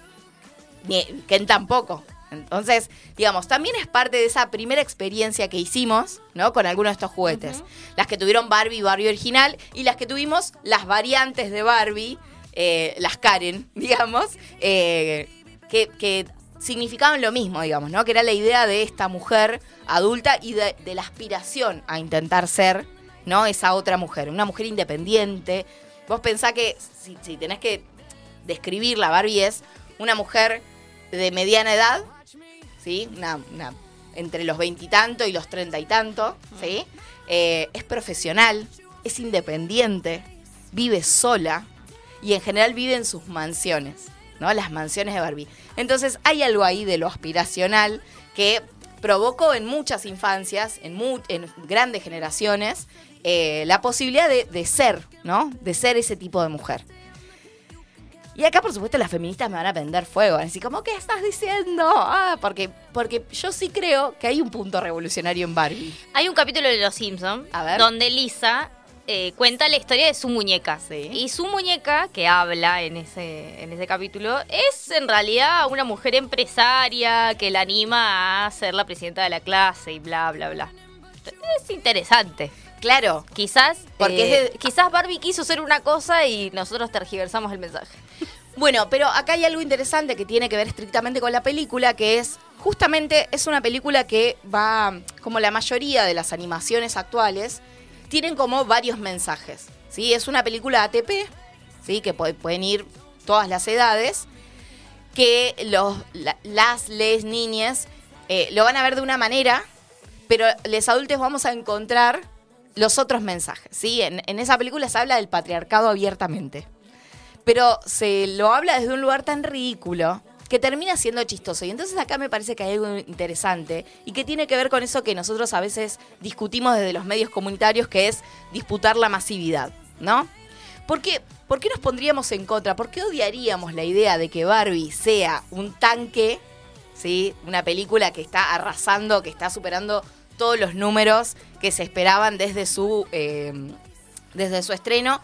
Ni Ken tampoco. Entonces, digamos, también es parte de esa primera experiencia que hicimos, ¿no? Con algunos de estos juguetes. Las que tuvieron Barbie, Barbie original, y las que tuvimos las variantes de Barbie, eh, las Karen, [laughs] digamos, eh, que, que significaban lo mismo, digamos, ¿no? Que era la idea de esta mujer adulta y de, de la aspiración a intentar ser, ¿no? Esa otra mujer, una mujer independiente. Vos pensá que si, si tenés que describirla, Barbie es una mujer de mediana edad, ¿sí? Una, una- entre los veintitantos y, los treinta y tanto, ¿sí? Eh, es profesional, es independiente, vive sola y en general vive en sus mansiones, ¿no? Las mansiones de Barbie. Entonces hay algo ahí de lo aspiracional que provocó en muchas infancias, en, mu- en grandes generaciones, eh, la posibilidad de, de ser, ¿no? De ser ese tipo de mujer. Y acá, por supuesto, las feministas me van a prender fuego. Así como, ¿qué estás diciendo? Ah, porque, porque yo sí creo que hay un punto revolucionario en Barbie. Hay un capítulo de Los Simpsons donde Lisa eh, cuenta la historia de su muñeca. Sí. Y su muñeca, que habla en ese, en ese capítulo, es en realidad una mujer empresaria que la anima a ser la presidenta de la clase y bla, bla, bla. Es interesante. Claro, Quizás, Porque eh, es de- quizás Barbie quiso ser una cosa y nosotros tergiversamos el mensaje. [laughs] Bueno, pero acá hay algo interesante que tiene que ver estrictamente con la película, que es justamente es una película que va, como la mayoría de las animaciones actuales, tienen como varios mensajes. ¿sí? Es una película ATP, ¿sí? que pu- pueden ir todas las edades, que los, la- las, les, niñas eh, lo van a ver de una manera, pero les adultos vamos a encontrar los otros mensajes. ¿sí? En, esa película se habla del patriarcado abiertamente pero se lo habla desde un lugar tan ridículo que termina siendo chistoso. Y entonces acá me parece que hay algo interesante y que tiene que ver con eso que nosotros a veces discutimos desde los medios comunitarios, que es disputar la masividad, ¿no? ¿Por qué, ¿Por qué nos pondríamos en contra? ¿Por qué odiaríamos la idea de que Barbie sea un tanque, ¿sí? Una película que está arrasando, que está superando todos los números que se esperaban desde su, eh, desde su estreno?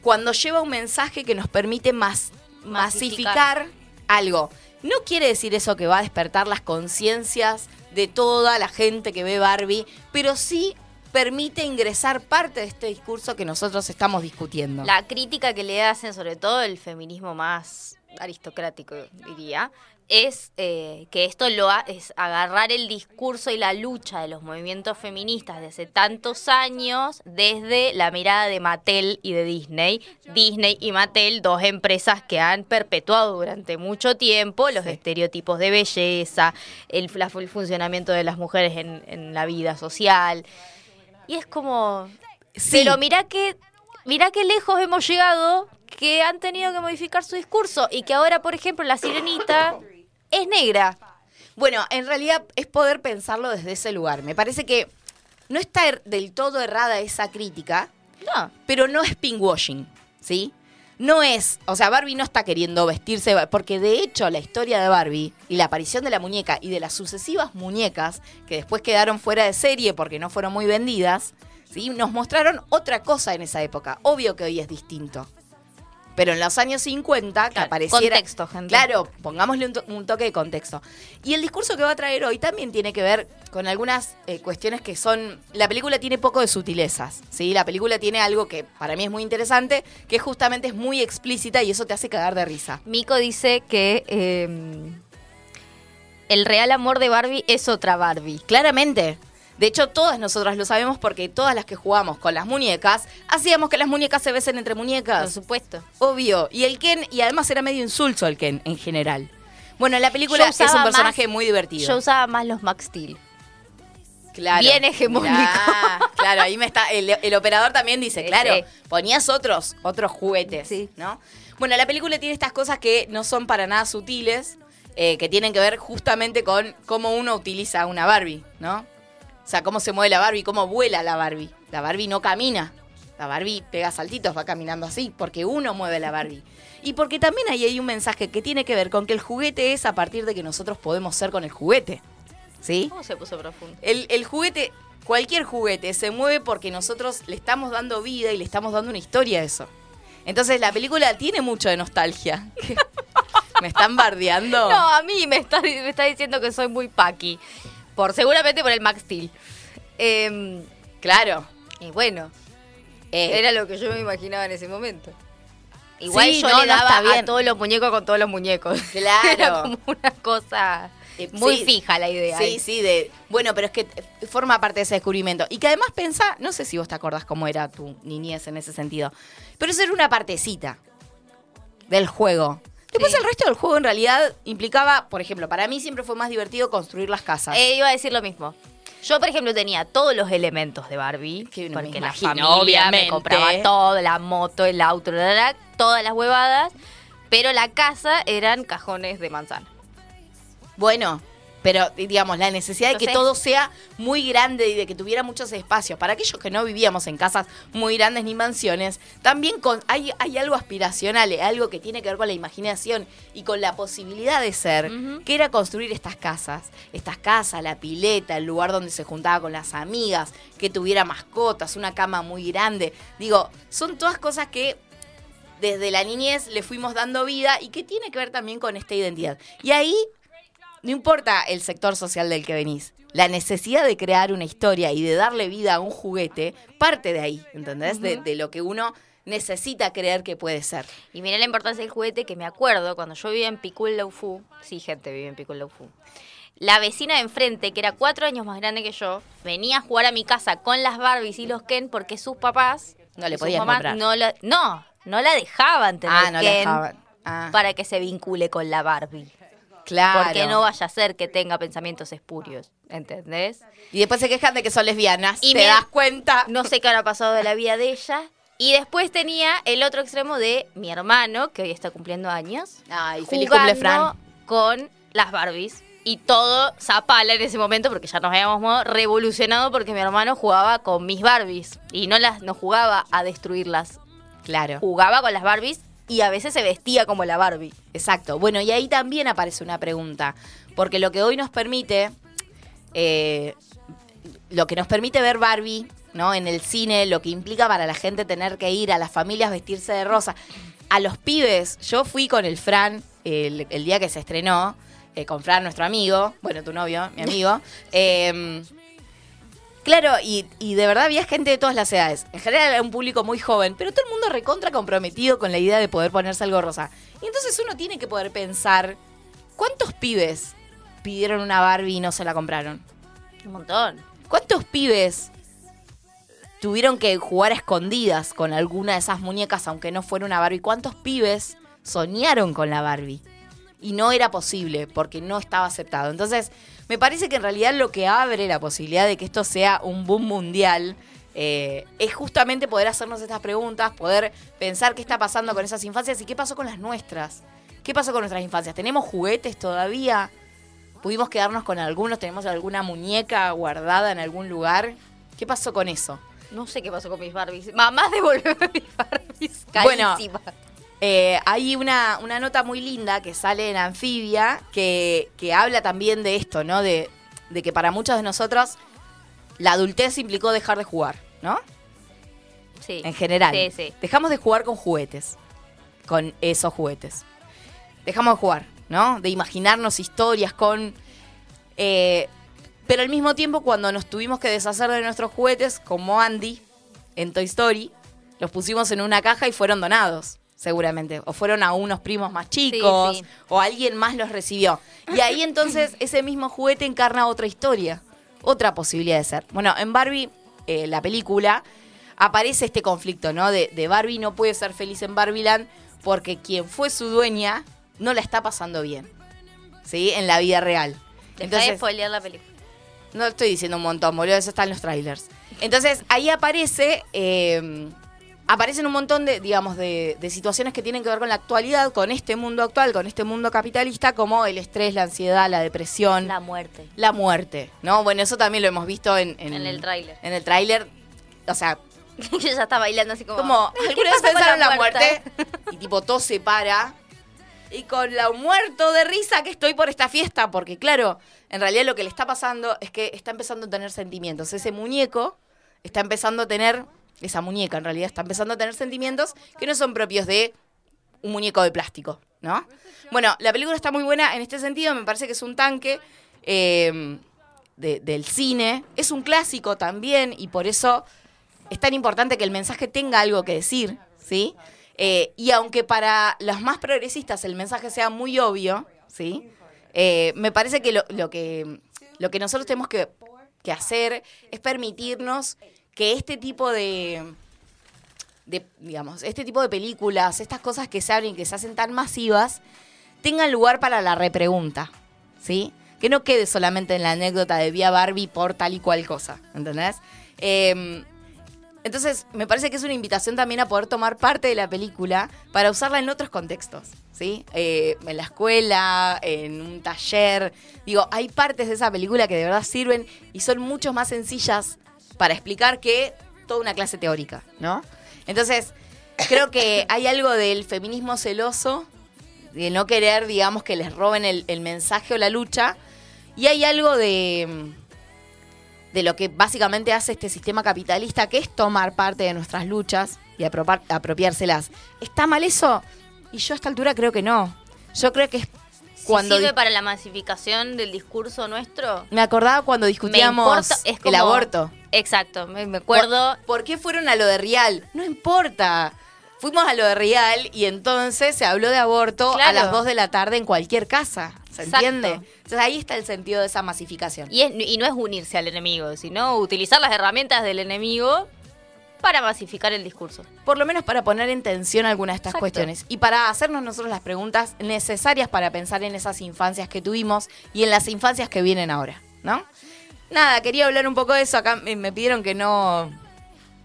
cuando lleva un mensaje que nos permite más, masificar. algo. No quiere decir eso que va a despertar las conciencias de toda la gente que ve Barbie, pero sí permite ingresar parte de este discurso que nosotros estamos discutiendo. La crítica que le hacen, sobre todo el feminismo más aristocrático, diría, es eh, que esto lo ha- es agarrar el discurso y la lucha de los movimientos feministas de hace tantos años desde la mirada de Mattel y de Disney. Disney y Mattel, dos empresas que han perpetuado durante mucho tiempo los Sí. estereotipos de belleza, el, la- el funcionamiento de las mujeres en, en la vida social. Y es como, Sí. pero mirá que, mirá qué lejos hemos llegado que han tenido que modificar su discurso y que ahora, por ejemplo, la sirenita es negra. Bueno, en realidad es poder pensarlo desde ese lugar. Me parece que no está er- del todo errada esa crítica, No. pero no es pinkwashing, ¿sí? No es, o sea, Barbie no está queriendo vestirse, porque de hecho la historia de Barbie y la aparición de la muñeca y de las sucesivas muñecas que después quedaron fuera de serie porque no fueron muy vendidas, ¿sí? Nos mostraron otra cosa en esa época. Obvio que hoy es distinto. Pero en los años 50, que Claro, apareciera... contexto, gente. Claro, pongámosle un, to- un toque de contexto. Y el discurso que va a traer hoy también tiene que ver con algunas eh, cuestiones que son... La película tiene poco de sutilezas, ¿sí? La película tiene algo que para mí es muy interesante, que justamente es muy explícita y eso te hace cagar de risa. Mico dice que eh, el real amor de Barbie es otra Barbie. Claramente. De hecho, todas nosotras lo sabemos porque todas las que jugamos con las muñecas, hacíamos que las muñecas se besen entre Por muñecas. supuesto. Obvio. Y el Ken, y además era medio insulso el Ken en general. Bueno, en la película es un personaje más- muy divertido. Yo usaba más los Max Steel. Claro. Bien hegemónico. Mirá, claro, ahí me está. El, el operador también dice, claro, ponías otros, otros juguetes. Sí. ¿no? Bueno, la película tiene estas cosas que no son para nada sutiles, eh, que tienen que ver justamente con cómo uno utiliza una Barbie, ¿no? O sea, cómo se mueve la Barbie, cómo vuela la Barbie. La Barbie no camina. La Barbie pega saltitos, va caminando así, porque uno mueve la Barbie. Y porque también ahí hay un mensaje que tiene que ver con que el juguete es a partir de que nosotros podemos ser con el juguete. ¿Sí? ¿Cómo se puso profundo? El, el juguete, cualquier juguete, se mueve porque nosotros le estamos dando vida y le estamos dando una historia a eso. Entonces la película tiene mucho de nostalgia. [laughs] ¿Me están bardeando? No, a mí me está, me está diciendo que soy muy paqui. Por, seguramente por el Max Steel. Em, Claro. y bueno, Eh, era lo que yo me imaginaba en ese momento. Igual Sí, yo no, le no, daba bien. a todos los muñecos con todos los muñecos. [laughs] Claro. Era como una cosa Eh, muy sí. fija la idea. Sí, ahí. sí, de. Bueno, pero es que forma parte de ese descubrimiento. Y que además pensá, no sé si vos te acordás cómo era tu niñez en ese sentido. Pero eso era una partecita del juego. Después Sí. el resto del juego en realidad implicaba, por ejemplo, para mí siempre fue más divertido construir las casas. Eh, iba a decir lo mismo. Yo, por ejemplo, tenía todos los elementos de Barbie. Que porque la familia obviamente. me compraba todo, la moto, el auto, la, la, todas las huevadas. Pero la casa eran cajones de manzana. Bueno, pero digamos, la necesidad de que todo sea muy grande y de que tuviera muchos espacios. Para aquellos que no vivíamos en casas muy grandes ni mansiones, también con, hay, hay algo aspiracional, eh, algo que tiene que ver con la imaginación y con la posibilidad de ser, que era construir estas casas. Estas casas, la pileta, el lugar donde se juntaba con las amigas, que tuviera mascotas, una cama muy grande. Digo, son todas cosas que desde la niñez le fuimos dando vida y que tiene que ver también con esta identidad. Y ahí no importa el sector social del que venís. La necesidad de crear una historia y de darle vida a un juguete parte de ahí, ¿entendés? de, de lo que uno necesita creer que puede ser. Y mirá la importancia del juguete que me acuerdo cuando yo vivía en Picul Laufu. Sí, gente, vivía en Picul Laufu. La vecina de enfrente, que era cuatro años más grande que yo, venía a jugar a mi casa con las Barbies y los Ken porque sus papás No le mamás comprar. no la, no, no la dejaban tener Ah, no la dejaban. Ah, para que se vincule con la Barbie. Claro. Porque no vaya a ser que tenga pensamientos espurios, ¿entendés? Y después se quejan de que son lesbianas. Y ¿Te me- das cuenta? No sé qué habrá pasado de la vida de ella. Y después tenía el otro extremo de mi hermano, que hoy está cumpliendo años, Ay, feliz cumple, Fran. con las Barbies. Y todo zapala en ese momento, porque ya nos habíamos revolucionado porque mi hermano jugaba con mis Barbies. Y no las no jugaba a destruirlas. Claro. Jugaba con las Barbies y a veces se vestía como la Barbie. Exacto. Bueno, y ahí también aparece una pregunta. Porque lo que hoy nos permite, eh, lo que nos permite ver Barbie, ¿no? En el cine, lo que implica para la gente tener que ir a las familias vestirse de rosa. A los pibes, yo fui con el Fran el, el día que se estrenó, eh, con Fran, nuestro amigo, bueno, tu novio, mi amigo. [laughs] eh, Claro, y, y de verdad había gente de todas las edades. En general era un público muy joven, pero todo el mundo recontra comprometido con la idea de poder ponerse algo rosa. Y entonces uno tiene que poder pensar, ¿cuántos pibes pidieron una Barbie y no se la compraron? Un montón. ¿Cuántos pibes tuvieron que jugar a escondidas con alguna de esas muñecas aunque no fuera una Barbie? ¿Cuántos pibes soñaron con la Barbie? Y no era posible porque no estaba aceptado. Entonces, me parece que en realidad lo que abre la posibilidad de que esto sea un boom mundial eh, es justamente poder hacernos estas preguntas, poder pensar qué está pasando con esas infancias y qué pasó con las nuestras. ¿Qué pasó con nuestras infancias? ¿Tenemos juguetes todavía? ¿Pudimos quedarnos con algunos? ¿Tenemos alguna muñeca guardada en algún lugar? ¿Qué pasó con eso? No sé qué pasó con mis Barbies. Mamá [laughs] devolvió mis Barbies. Bueno. Eh, hay una, una nota muy linda que sale en Anfibia que, que habla también de esto, ¿no? De, de que para muchos de nosotros la adultez implicó dejar de jugar, ¿no? Sí. En general. Sí, sí. Dejamos de jugar con juguetes, con esos juguetes. Dejamos de jugar, ¿no? De imaginarnos historias con... eh, pero al mismo tiempo, cuando nos tuvimos que deshacer de nuestros juguetes, como Andy en Toy Story, los pusimos en una caja y fueron donados, seguramente. O fueron a unos primos más chicos, sí. o alguien más los recibió. Y ahí [coughs] entonces ese mismo juguete encarna otra historia, otra posibilidad de ser. Bueno, en Barbie, eh, la película, aparece este conflicto, ¿no? De, de Barbie no puede ser feliz en Barbieland porque quien fue su dueña no la está pasando bien, ¿sí? En la vida real. Entonces, spoilear la película. no estoy diciendo un montón, boludo, eso está en los trailers. Entonces, ahí aparece, eh, aparecen un montón de, digamos, de, de situaciones que tienen que ver con la actualidad, con este mundo actual, con este mundo capitalista, como el estrés, la ansiedad, la depresión, La la, muerte. muerte, ¿no? Bueno, eso también lo hemos visto en, En el tráiler. En el tráiler, o sea, [laughs] Yo ya estaba bailando así como. como, ¿qué ¿alguna vez pensaron en la muerta? muerte? [laughs] Y tipo, todo se para. Y con la muerto de risa que estoy por esta fiesta, porque claro, en realidad lo que le está pasando es que está empezando a tener sentimientos. Ese muñeco está empezando a tener, esa muñeca en realidad está empezando a tener sentimientos que no son propios de un muñeco de plástico, ¿no? Bueno, la película está muy buena en este sentido, me parece que es un tanque eh, de- del cine, es un clásico también y por eso es tan importante que el mensaje tenga algo que decir, ¿sí? Eh, y aunque para los más progresistas el mensaje sea muy obvio, ¿sí? Eh, me parece que lo, que lo que nosotros tenemos que hacer es permitirnos que este tipo de, digamos, este tipo de películas, estas cosas que se abren, que se hacen tan masivas, tengan lugar para la repregunta, ¿sí? Que no quede solamente en la anécdota de vía Barbie por tal y cual cosa, ¿entendés? Eh, Entonces, me parece que es una invitación también a poder tomar parte de la película para usarla en otros contextos, ¿sí? Eh, en la escuela, en un taller. Digo, hay partes de esa película que de verdad sirven y son mucho más sencillas para explicar que toda una clase teórica, ¿no? Entonces, creo que hay algo del feminismo celoso, de no querer, digamos, que les roben el, mensaje o la lucha, y hay algo de de lo que básicamente hace este sistema capitalista, que es tomar parte de nuestras luchas y apropiárselas. ¿Está mal eso? Y yo a esta altura creo que no. Yo creo que es cuando... sirve para la masificación del discurso nuestro. Me acordaba cuando discutíamos importa, es como- el aborto. Exacto, me, me acuerdo. ¿Por, por qué fueron a lo de Real? No importa. Fuimos a lo de Real y entonces se habló de aborto a las 2 de la tarde en cualquier casa. ¿Se Exacto. entiende? Entonces ahí está el sentido de esa masificación. Y, es- y no es unirse al enemigo, sino utilizar las herramientas del enemigo para masificar el discurso. por lo menos para poner en tensión algunas de estas Exacto. cuestiones y para hacernos nosotros las preguntas necesarias para pensar en esas infancias que tuvimos y en las infancias que vienen ahora, ¿no? Nada, quería hablar un poco de eso. Acá me, pidieron que no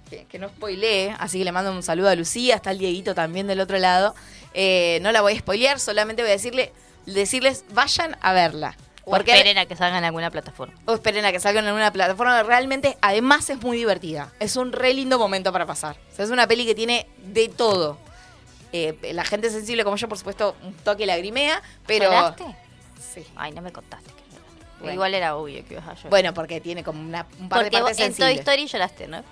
que, que no spoilee, así que le mando un saludo a Lucía, está el Dieguito también del otro lado. Eh, no la voy a spoilear, solamente voy a decirle, decirles vayan a verla. O esperen a que salgan en alguna plataforma. o esperen a que salgan en una plataforma. Realmente, además, es muy divertida. Es un re lindo momento para pasar. O sea, es una peli que tiene de todo. Eh, la gente sensible como yo, por supuesto, un toque lagrimea, pero... ¿Lloraste? Sí. Ay, no me contaste que. Bueno. Igual era obvio que ibas a llorar. Bueno, porque tiene como una, un par Porque de vos partes en Toy. Story lloraste, ¿no?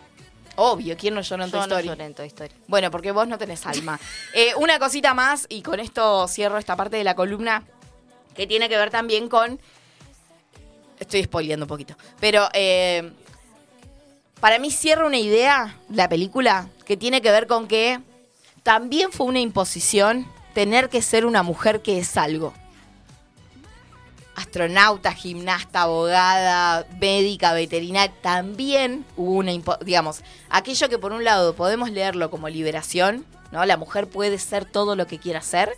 Obvio, ¿quién no lloró en Toy Yo no Story? lloré en Toy Story. Bueno, porque vos no tenés alma. [laughs] Eh, una cosita más, y con esto cierro esta parte de la columna, que tiene que ver también con... Estoy spoileando un poquito. Pero eh, para mí cierra una idea, la película, que tiene que ver con que también fue una imposición tener que ser una mujer que es algo. Astronauta, gimnasta, abogada, médica, veterinaria, también hubo una, digamos, aquello que por un lado podemos leerlo como liberación, ¿no? La mujer puede ser todo lo que quiera ser,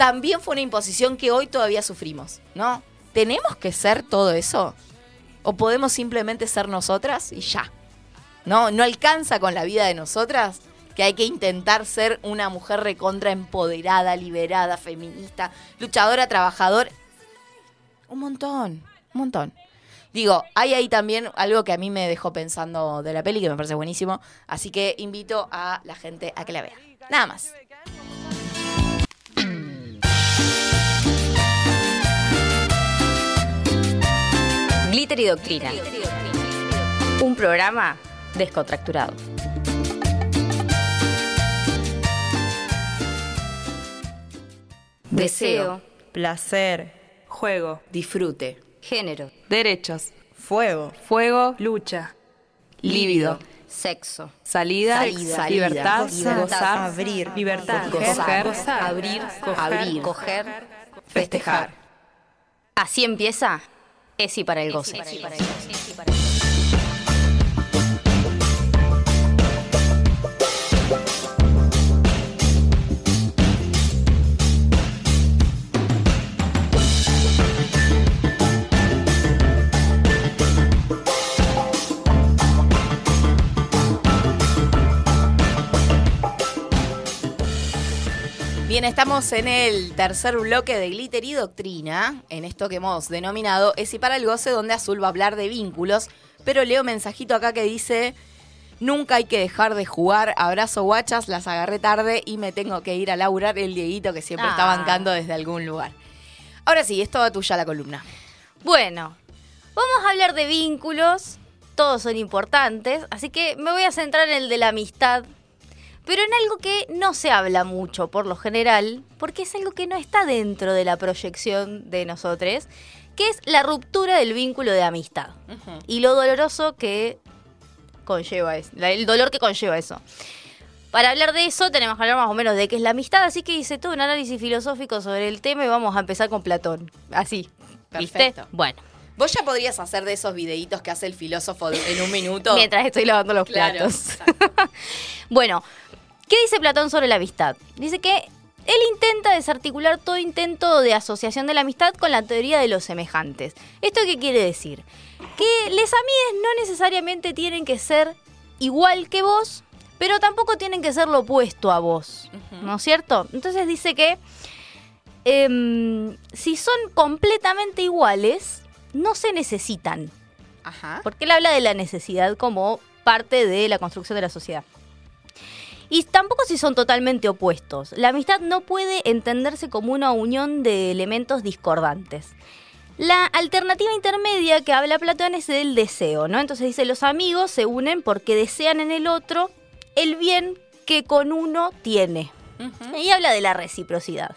también fue una imposición que hoy todavía sufrimos, ¿no? ¿Tenemos que ser todo eso? ¿O podemos simplemente ser nosotras y ya? ¿No? ¿No alcanza con la vida de nosotras? Que hay que intentar ser una mujer recontra empoderada, liberada, feminista, luchadora, trabajadora. Un montón, un montón. Digo, hay ahí también algo que a mí me dejó pensando de la peli, que me parece buenísimo. Así que invito a la gente a que la vea. Nada más. Glitter y Doctrina. Un programa descontracturado. Deseo, placer, juego, Disfrute. género, derechos, fuego, fuego, lucha, líbido, sexo, salida, Salida, libertad, salida, gozar, abrir, libertad, gozar, coger, abrir, coger, abrir, coger. festejar. Así empieza Esi para el goce. Bien, estamos en el tercer bloque de Glitter y Doctrina, en esto que hemos denominado Es y para el goce, donde Azul va a hablar de vínculos. Pero leo mensajito acá que dice: Nunca hay que dejar de jugar. Abrazo guachas, las agarré tarde y me tengo que ir a laburar el Dieguito que siempre está Ah. bancando desde algún lugar. Ahora sí, es toda tuya la columna. Bueno, vamos a hablar de vínculos. Todos son importantes, así que me voy a centrar en el de la amistad. Pero en algo que no se habla mucho por lo general, porque es algo que no está dentro de la proyección de nosotros, que es la ruptura del vínculo de amistad. Y lo doloroso que conlleva eso, el dolor que conlleva eso. Para hablar de eso tenemos que hablar más o menos de qué es la amistad, así que hice todo un análisis filosófico sobre el tema y vamos a empezar con Platón. Así. ¿Viste? Perfecto. Bueno, Vos ya podrías hacer de esos videitos que hace el filósofo en un minuto. mientras estoy lavando los Claro, platos. [laughs] bueno, ¿qué dice Platón sobre la amistad? Dice que él intenta desarticular todo intento de asociación de la amistad con la teoría de los semejantes. ¿Esto qué quiere decir? Que les amigues no necesariamente tienen que ser igual que vos, pero tampoco tienen que ser lo opuesto a vos, ¿no es cierto? Entonces dice que em, si son completamente iguales, no se necesitan. Ajá. Porque él habla de la necesidad como parte de la construcción de la sociedad. Y tampoco si son totalmente opuestos. La amistad no puede entenderse como una unión de elementos discordantes. La alternativa intermedia que habla Platón es del deseo, ¿no? Entonces dice, los amigos se unen porque desean en el otro el bien que con uno tiene. Y habla de la reciprocidad.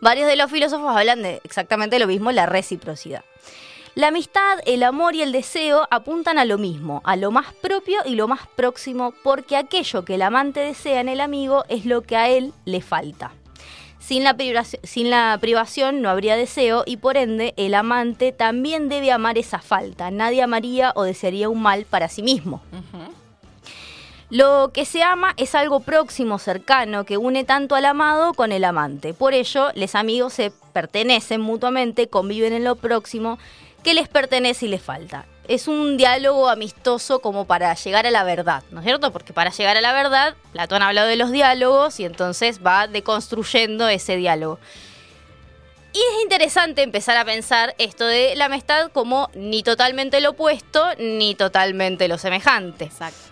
Varios de los filósofos hablan de exactamente lo mismo, la reciprocidad. La amistad, el amor y el deseo apuntan a lo mismo, a lo más propio y lo más próximo, porque aquello que el amante desea en el amigo es lo que a él le falta. Sin la, privación, sin la privación no habría deseo y por ende el amante también debe amar esa falta. Nadie amaría o desearía un mal para sí mismo. Lo que se ama es algo próximo, cercano, que une tanto al amado con el amante. Por ello, los amigos se pertenecen mutuamente, conviven en lo próximo que les pertenece y les falta. Es un diálogo amistoso como para llegar a la verdad, ¿no es cierto? Porque para llegar a la verdad, Platón ha hablado de los diálogos y entonces va deconstruyendo ese diálogo. Y es interesante empezar a pensar esto de la amistad como ni totalmente lo opuesto ni totalmente lo semejante. Exacto.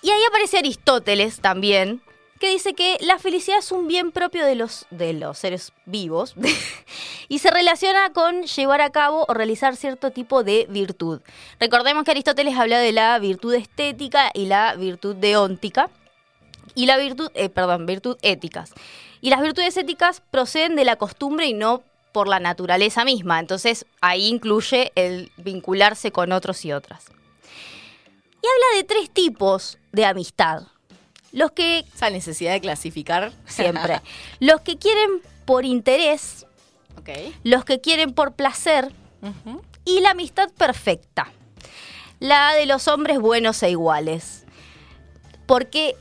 Y ahí aparece Aristóteles también, que dice que la felicidad es un bien propio de los, de los seres vivos [laughs] y se relaciona con llevar a cabo o realizar cierto tipo de virtud. Recordemos que Aristóteles habla de la virtud estética y la virtud deóntica y la virtud, eh, perdón, virtud éticas. Y las virtudes éticas proceden de la costumbre y no por la naturaleza misma. Entonces ahí incluye el vincularse con otros y otras. Y habla de tres tipos de amistad. Los que Esa necesidad de clasificar. siempre. [laughs] los que quieren por interés, ok. los que quieren por placer y la amistad perfecta. La de los hombres buenos e iguales. Porque,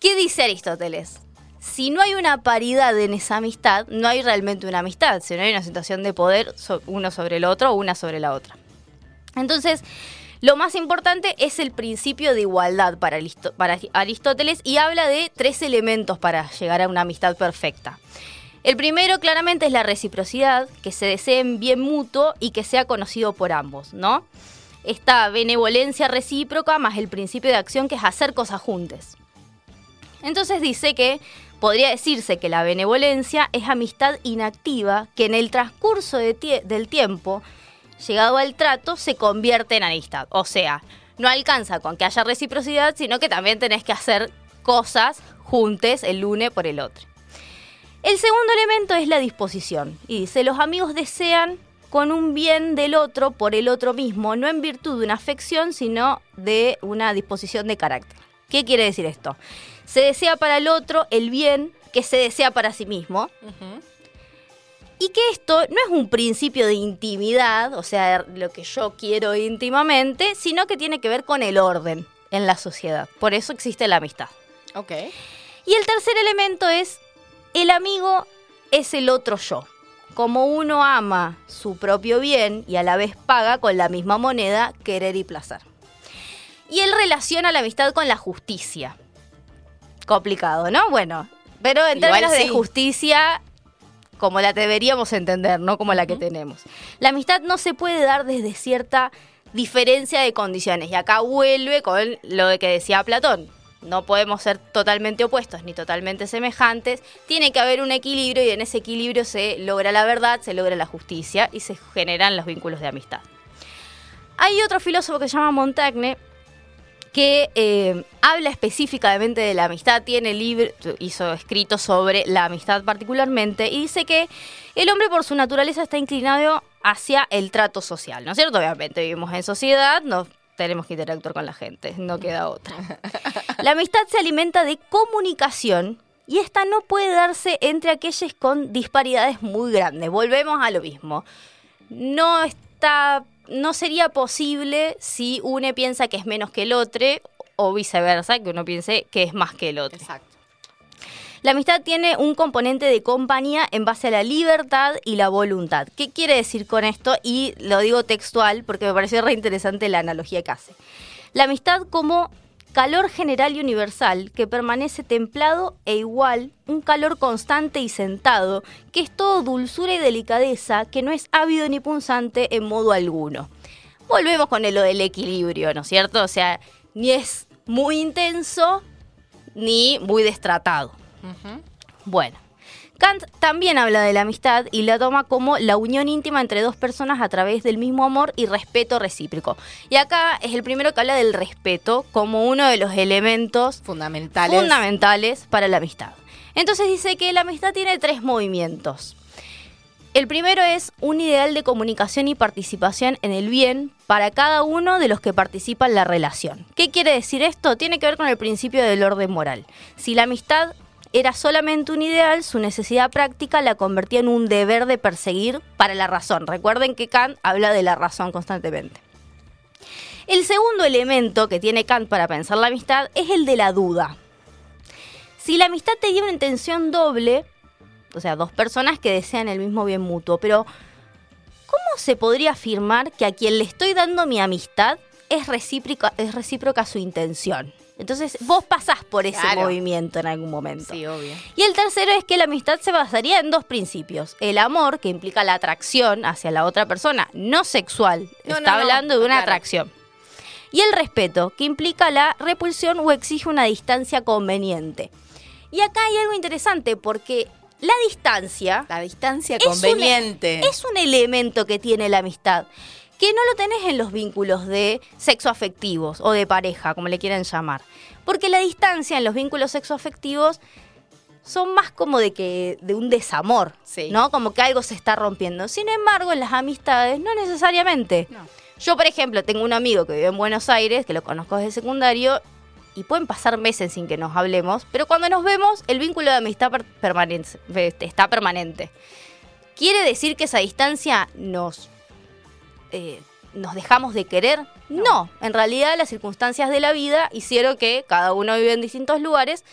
¿qué dice Aristóteles? Si no hay una paridad en esa amistad, no hay realmente una amistad, si no hay una situación de poder uno sobre el otro o una sobre la otra. Entonces, lo más importante es el principio de igualdad para, Aristóteles y habla de tres elementos para llegar a una amistad perfecta. El primero claramente es la reciprocidad, que se deseen bien mutuo y que sea conocido por ambos, ¿no? Esta benevolencia recíproca más el principio de acción que es hacer cosas juntas. Entonces dice que podría decirse que la benevolencia es amistad inactiva que en el transcurso del tiempo, llegado al trato, se convierte en amistad. O sea, no alcanza con que haya reciprocidad, sino que también tenés que hacer cosas juntes el uno por el otro. El segundo elemento es la disposición. Y dice, los amigos desean con un bien del otro por el otro mismo, no en virtud de una afección, sino de una disposición de carácter. ¿Qué quiere decir esto? Se desea para el otro el bien que se desea para sí mismo. Y que esto no es un principio de intimidad, o sea, lo que yo quiero íntimamente, sino que tiene que ver con el orden en la sociedad. Por eso existe la amistad. Ok. Y el tercer elemento es, el amigo es el otro yo. Como uno ama su propio bien y a la vez paga con la misma moneda querer y placer. Y él relaciona la amistad con la justicia. Complicado, ¿no? Bueno, pero en Igual términos de justicia, como la deberíamos entender, no como la que tenemos. La amistad no se puede dar desde cierta diferencia de condiciones. Y acá vuelve con lo que decía Platón. No podemos ser totalmente opuestos ni totalmente semejantes. Tiene que haber un equilibrio y en ese equilibrio se logra la verdad, se logra la justicia y se generan los vínculos de amistad. Hay otro filósofo que se llama Montaigne que eh, habla específicamente de la amistad, tiene libro, hizo escritos sobre la amistad particularmente, y dice que el hombre por su naturaleza está inclinado hacia el trato social, ¿no es cierto? Obviamente vivimos en sociedad, nos tenemos que interactuar con la gente, no queda otra. [laughs] La amistad se alimenta de comunicación y esta no puede darse entre aquellos con disparidades muy grandes. Volvemos a lo mismo. No está no sería posible si uno piensa que es menos que el otro o viceversa, que uno piense que es más que el otro. Exacto. La amistad tiene un componente de compañía en base a la libertad y la voluntad. ¿Qué quiere decir con esto? Y lo digo textual porque me pareció re interesante la analogía que hace. La amistad como calor general y universal que permanece templado e igual, un calor constante y sentado, que es todo dulzura y delicadeza, que no es ávido ni punzante en modo alguno. Volvemos con lo del equilibrio, ¿no es cierto? O sea, ni es muy intenso ni muy destratado. Bueno, Kant también habla de la amistad y la toma como la unión íntima entre dos personas a través del mismo amor y respeto recíproco. Y acá es el primero que habla del respeto como uno de los elementos Fundamentales. fundamentales para la amistad. Entonces dice que la amistad tiene tres movimientos. El primero es un ideal de comunicación y participación en el bien para cada uno de los que participan en la relación. ¿Qué quiere decir esto? Tiene que ver con el principio del orden moral. Si la amistad era solamente un ideal, su necesidad práctica la convertía en un deber de perseguir para la razón. Recuerden que Kant habla de la razón constantemente. El segundo elemento que tiene Kant para pensar la amistad es el de la duda. Si la amistad tenía una intención doble, o sea, dos personas que desean el mismo bien mutuo, pero ¿cómo se podría afirmar que a quien le estoy dando mi amistad es es recíproca su intención? Entonces vos pasás por ese Claro. movimiento en algún momento. Sí, obvio. Y el tercero es que la amistad se basaría en dos principios. El amor, que implica la atracción hacia la otra persona, no sexual. No, Está no, no, hablando de una claro. atracción. Y el respeto, que implica la repulsión o exige una distancia conveniente. Y acá hay algo interesante porque la distancia La distancia Es un- conveniente. es un elemento que tiene la amistad, que no lo tenés en los vínculos de sexoafectivos o de pareja, como le quieran llamar. Porque la distancia en los vínculos sexoafectivos son más como de que de un desamor, Sí. ¿no? Como que algo se está rompiendo. Sin embargo, en las amistades no necesariamente. No. Yo, por ejemplo, tengo un amigo que vive en Buenos Aires, que lo conozco desde secundario, y pueden pasar meses sin que nos hablemos, pero cuando nos vemos, el vínculo de amistad per- permanece- este, está permanente. ¿Quiere decir que esa distancia nos, eh, nos dejamos de querer? No. en realidad las circunstancias de la vida hicieron que cada uno vive en distintos lugares,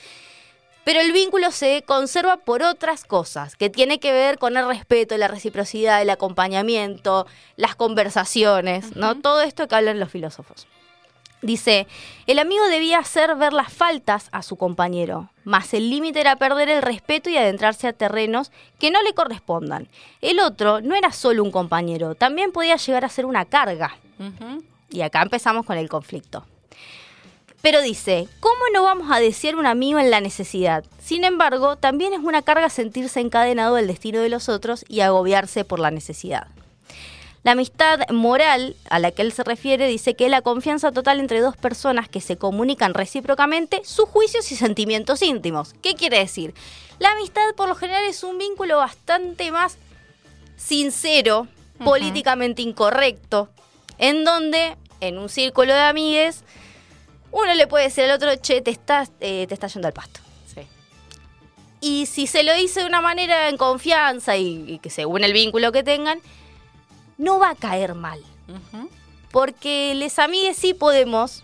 pero el vínculo se conserva por otras cosas, que tiene que ver con el respeto, la reciprocidad, el acompañamiento, las conversaciones, ¿no? Todo esto que hablan los filósofos. Dice, el amigo debía hacer ver las faltas a su compañero, mas el límite era perder el respeto y adentrarse a terrenos que no le correspondan. El otro no era solo un compañero, también podía llegar a ser una carga. Y acá empezamos con el conflicto. Pero dice, ¿cómo no vamos a desear un amigo en la necesidad? Sin embargo, también es una carga sentirse encadenado al destino de los otros y agobiarse por la necesidad. La amistad moral a la que él se refiere dice que es la confianza total entre dos personas que se comunican recíprocamente sus juicios y sentimientos íntimos. ¿Qué quiere decir? La amistad por lo general es un vínculo bastante más sincero, políticamente incorrecto, en donde en un círculo de amigues uno le puede decir al otro, che, te estás, eh, te estás yendo al pasto. Sí. Y si se lo dice de una manera en confianza y, y que según el vínculo que tengan, no va a caer mal. Porque les amigues sí podemos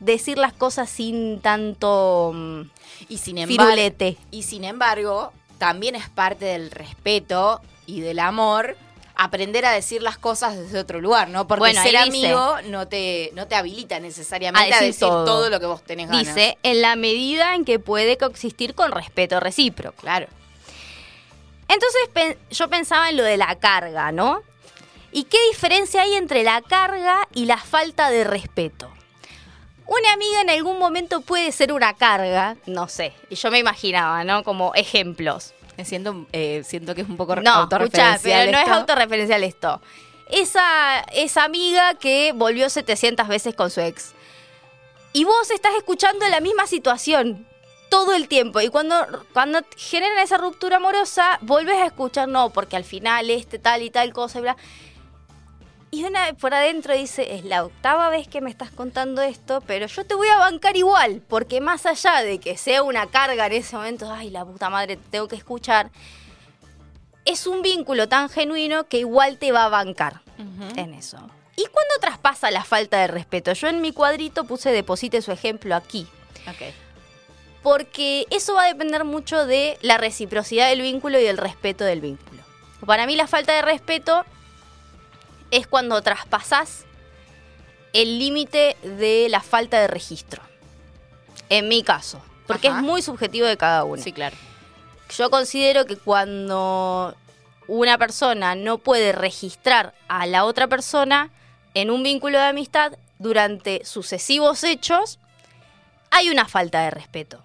decir las cosas sin tanto mm, Y sin embargo, firulete. y sin embargo, también es parte del respeto y del amor aprender a decir las cosas desde otro lugar, ¿no? Porque Bueno, ser dice- amigo no te, no te habilita necesariamente A a decir todo. todo. lo que vos tenés ganas. Dice, en la medida en que puede coexistir con respeto recíproco. Claro. Entonces yo pensaba en lo de la carga, ¿no? ¿Y qué diferencia hay entre la carga y la falta de respeto? Una amiga en algún momento puede ser una carga, no sé, y yo me imaginaba, ¿no? Como ejemplos. Siento, eh, siento que es un poco No, escuchá, autorreferencial pero no es autorreferencial esto. Esa, esa amiga que volvió 700 veces con su ex. Y vos estás escuchando la misma situación todo el tiempo. Y cuando, cuando generan esa ruptura amorosa, volvés a escuchar, no, porque al final este tal y tal cosa y bla. Y una vez por adentro dice, es la octava vez que me estás contando esto, pero yo te voy a bancar igual, porque más allá de que sea una carga en ese momento, ay, la puta madre, te tengo que escuchar, es un vínculo tan genuino que igual te va a bancar en eso. ¿Y cuándo traspasa la falta de respeto? Yo en mi cuadrito puse deposite su ejemplo aquí. Ok. Porque eso va a depender mucho de la reciprocidad del vínculo y del respeto del vínculo. Para mí la falta de respeto es cuando traspasás el límite de la falta de registro. En mi caso. Porque Ajá. es muy subjetivo de cada uno. Sí, claro. Yo considero que cuando una persona no puede registrar a la otra persona en un vínculo de amistad durante sucesivos hechos, hay una falta de respeto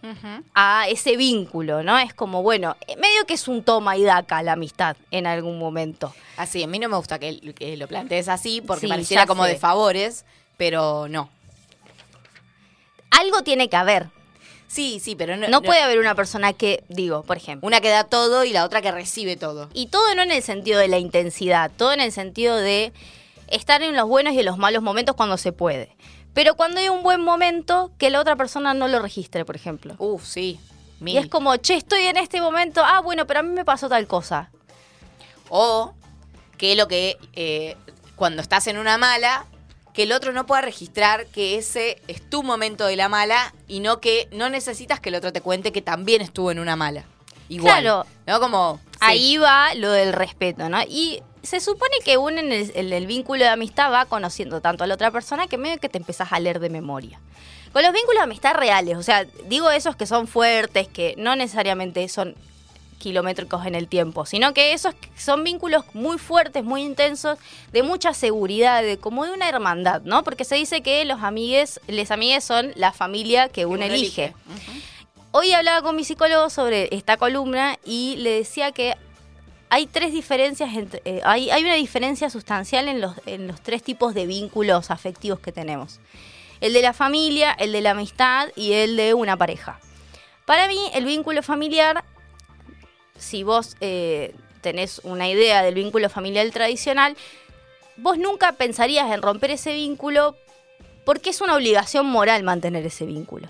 a ese vínculo, ¿no? Es como, bueno, eh, medio que es un toma y daca la amistad en algún momento. Así, a mí no me gusta que, que lo plantees así porque Sí, pareciera como sé. de favores, pero no. Algo tiene que haber. Sí, sí, pero no. No puede haber una persona que, digo, por ejemplo, Una que da todo y la otra que recibe todo. Y todo no en el sentido de la intensidad, todo en el sentido de estar en los buenos y en los malos momentos cuando se puede. Pero cuando hay un buen momento, que la otra persona no lo registre, por ejemplo. Uf, sí. Mil. Y es como, che, estoy en este momento, ah, bueno, pero a mí me pasó tal cosa. O que lo que eh, cuando estás en una mala, que el otro no pueda registrar que ese es tu momento de la mala y no que no necesitas que el otro te cuente que también estuvo en una mala. Igual. Claro. ¿No? Como. sí. Ahí va lo del respeto, ¿no? Y se supone que uno en el, en el vínculo de amistad va conociendo tanto a la otra persona que medio que te empezás a leer de memoria. Con los vínculos de amistad reales, o sea, digo esos que son fuertes, que no necesariamente son kilométricos en el tiempo, sino que esos son vínculos muy fuertes, muy intensos, de mucha seguridad, de como de una hermandad, ¿no? Porque se dice que los amigues, les amigues son la familia que uno, uno elige. elige. Hoy hablaba con mi psicólogo sobre esta columna y le decía que hay tres diferencias, entre- eh, hay, una diferencia sustancial en los, tres tipos de vínculos afectivos que tenemos. El de la familia, el de la amistad y el de una pareja. Para mí, el vínculo familiar, si vos eh, tenés una idea del vínculo familiar tradicional, vos nunca pensarías en romper ese vínculo porque es una obligación moral mantener ese vínculo.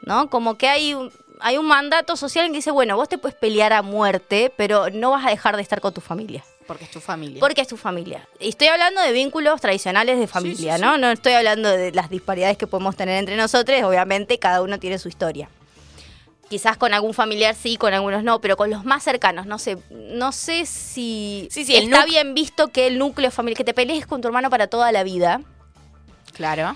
¿No? Como que hay hay un mandato social que dice, bueno, vos te puedes pelear a muerte, pero no vas a dejar de estar con tu familia. Porque es tu familia. Porque es tu familia. Y Estoy hablando de vínculos tradicionales de familia, ¿no? No estoy hablando de las disparidades que podemos tener entre nosotros. Obviamente, cada uno tiene su historia. Quizás con algún familiar sí, con algunos no, pero con los más cercanos, no sé, no sé si está bien visto que el núcleo familiar, que te pelees con tu hermano para toda la vida, Claro.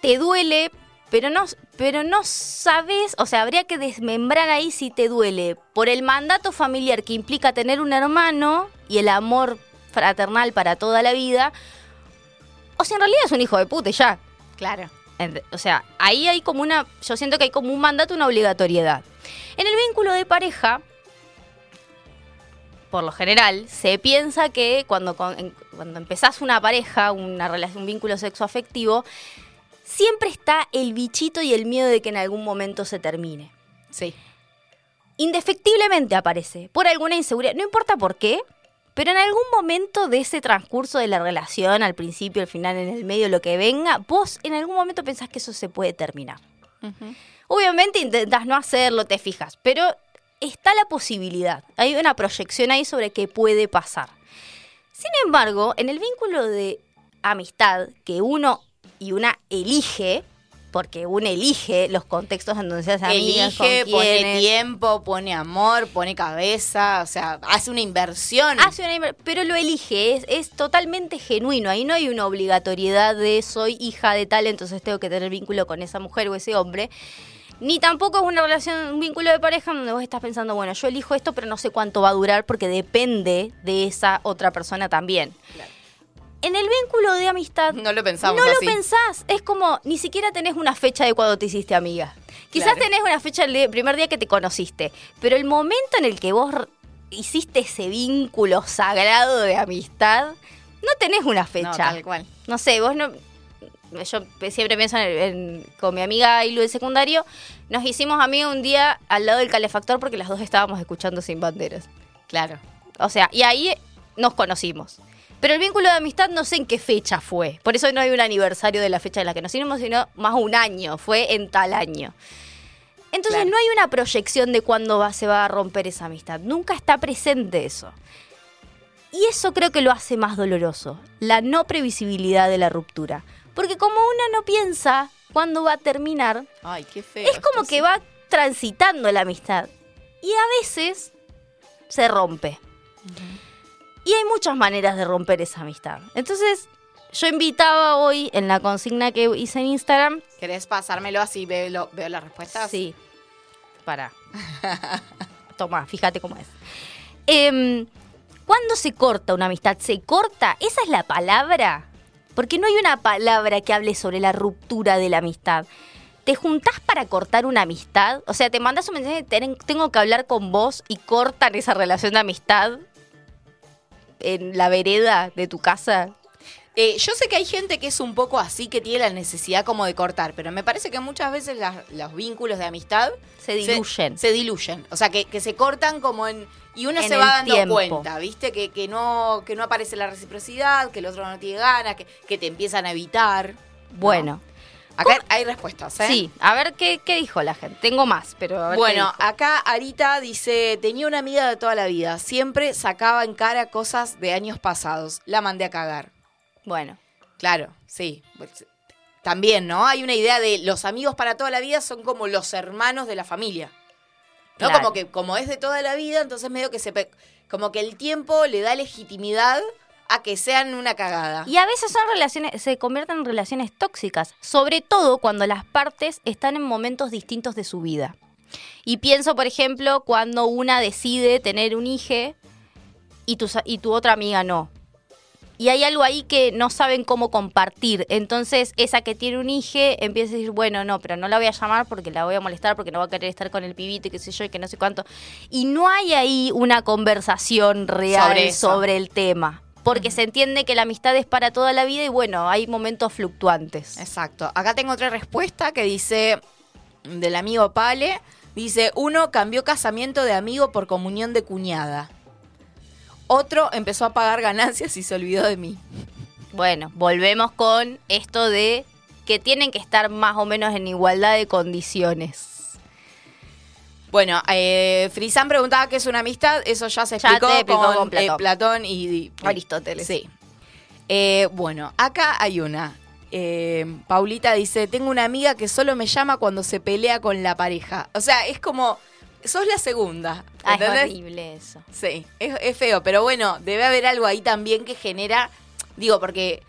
te duele, pero no, pero no sabes, o sea, habría que desmembrar ahí si te duele por el mandato familiar que implica tener un hermano y el amor fraternal para toda la vida, o si en realidad es un hijo de puta y ya. Claro. O sea, ahí hay como una, yo siento que hay como un mandato, una obligatoriedad. En el vínculo de pareja, por lo general, se piensa que cuando, cuando empezás una pareja, una relación, un vínculo sexoafectivo, siempre está el bichito y el miedo de que en algún momento se termine. Sí. Indefectiblemente aparece, por alguna inseguridad, no importa por qué, pero en algún momento de ese transcurso de la relación, al principio, al final, en el medio, lo que venga, vos en algún momento pensás que eso se puede terminar. Obviamente intentás no hacerlo, te fijas, pero está la posibilidad. Hay una proyección ahí sobre qué puede pasar. Sin embargo, en el vínculo de amistad que uno y una elige, porque uno elige los contextos en donde se hace amigas, con Elige, pone tiempo, pone amor, pone cabeza, o sea, hace una inversión. hace una inver- pero lo elige, es, es totalmente genuino. Ahí no hay una obligatoriedad de soy hija de tal, entonces tengo que tener vínculo con esa mujer o ese hombre. Ni tampoco es una relación, un vínculo de pareja donde vos estás pensando, bueno, yo elijo esto, pero no sé cuánto va a durar porque depende de esa otra persona también. En el vínculo de amistad, No lo pensamos no así. lo pensás. Es como, ni siquiera tenés una fecha de cuando te hiciste amiga. Quizás Claro. tenés una fecha el primer día que te conociste, pero el momento en el que vos hiciste ese vínculo sagrado de amistad, no tenés una No, fecha. tal cual. No sé, vos no. Yo siempre pienso en, en- con mi amiga Ilu del secundario. Nos hicimos amigos un día al lado del calefactor porque las dos estábamos escuchando sin banderas. Claro. O sea, y ahí nos conocimos. Pero el vínculo de amistad no sé en qué fecha fue. Por eso no hay un aniversario de la fecha en la que nos hicimos, sino más un año. Fue en tal año. Entonces Claro. no hay una proyección de cuándo va, se va a romper esa amistad. Nunca está presente eso. Y eso creo que lo hace más doloroso. La no previsibilidad de la ruptura. Porque como uno no piensa cuándo va a terminar, Ay, qué feo. es como que sí. va transitando la amistad. Y a veces se rompe. Y hay muchas maneras de romper esa amistad. Entonces, yo invitaba hoy en la consigna que hice en Instagram. ¿Querés pasármelo así veo, lo- veo las respuestas? Sí. Para. [laughs] Toma, fíjate cómo es. Em, ¿Cuándo se corta una amistad? ¿Se corta? ¿Esa es la palabra? Porque no hay una palabra que hable sobre la ruptura de la amistad. ¿Te juntás para cortar una amistad? O sea, te mandas un mensaje, "Ten- tengo que hablar con vos y cortan esa relación de amistad en la vereda de tu casa. Eh, yo sé que hay gente que es un poco así, que tiene la necesidad como de cortar, pero me parece que muchas veces los vínculos de amistad Se diluyen. Se, diluyen. O sea, que, que se cortan como en... Y uno En se va dando tiempo. cuenta, ¿viste? Que, que, no, que no aparece la reciprocidad, que el otro no tiene ganas, que, que te empiezan a evitar. ¿no? Acá hay respuestas, ¿eh? Sí, a ver qué, qué dijo la gente. Tengo más, pero a ver qué Bueno, acá Arita dice, tenía una amiga de toda la vida, siempre sacaba en cara cosas de años pasados, la mandé a cagar. Bueno. Claro, sí. Pues, También, ¿no? Hay una idea de los amigos para toda la vida son como los hermanos de la familia. ¿No? Claro. Como que como es de toda la vida, entonces medio que se pe- como que el tiempo le da legitimidad a que sean una cagada. Y a veces son relaciones, se convierten en relaciones tóxicas, sobre todo cuando las partes están en momentos distintos de su vida. Y pienso, por ejemplo, cuando una decide tener un hijo y tu, y tu otra amiga no. Y hay algo ahí que no saben cómo compartir. Entonces, esa que tiene un hijo empieza a decir, bueno, no, pero no la voy a llamar porque la voy a molestar, porque no va a querer estar con el pibito y qué sé yo, y que no sé cuánto. Y no hay ahí una conversación real Sobre el tema. Porque se entiende que la amistad es para toda la vida y bueno, hay momentos fluctuantes. Exacto. Acá tengo otra respuesta que dice del amigo Pale. Dice, uno cambió casamiento de amigo por comunión de cuñada. Otro empezó a pagar ganancias y se olvidó de mí. Bueno, volvemos con esto de que tienen que estar más o menos en igualdad de condiciones. Bueno, eh, Frisán preguntaba qué es una amistad. Eso ya se Ya explicó, te explicó con, con Platón. eh, Platón y, y- Aristóteles. Sí. Eh, bueno, acá hay una. Eh, Paulita dice, tengo una amiga que solo me llama cuando se pelea con la pareja. O sea, es como, sos la segunda. Ah, es horrible eso. Sí, es, es feo, pero bueno, debe haber algo ahí también que genera, digo, porque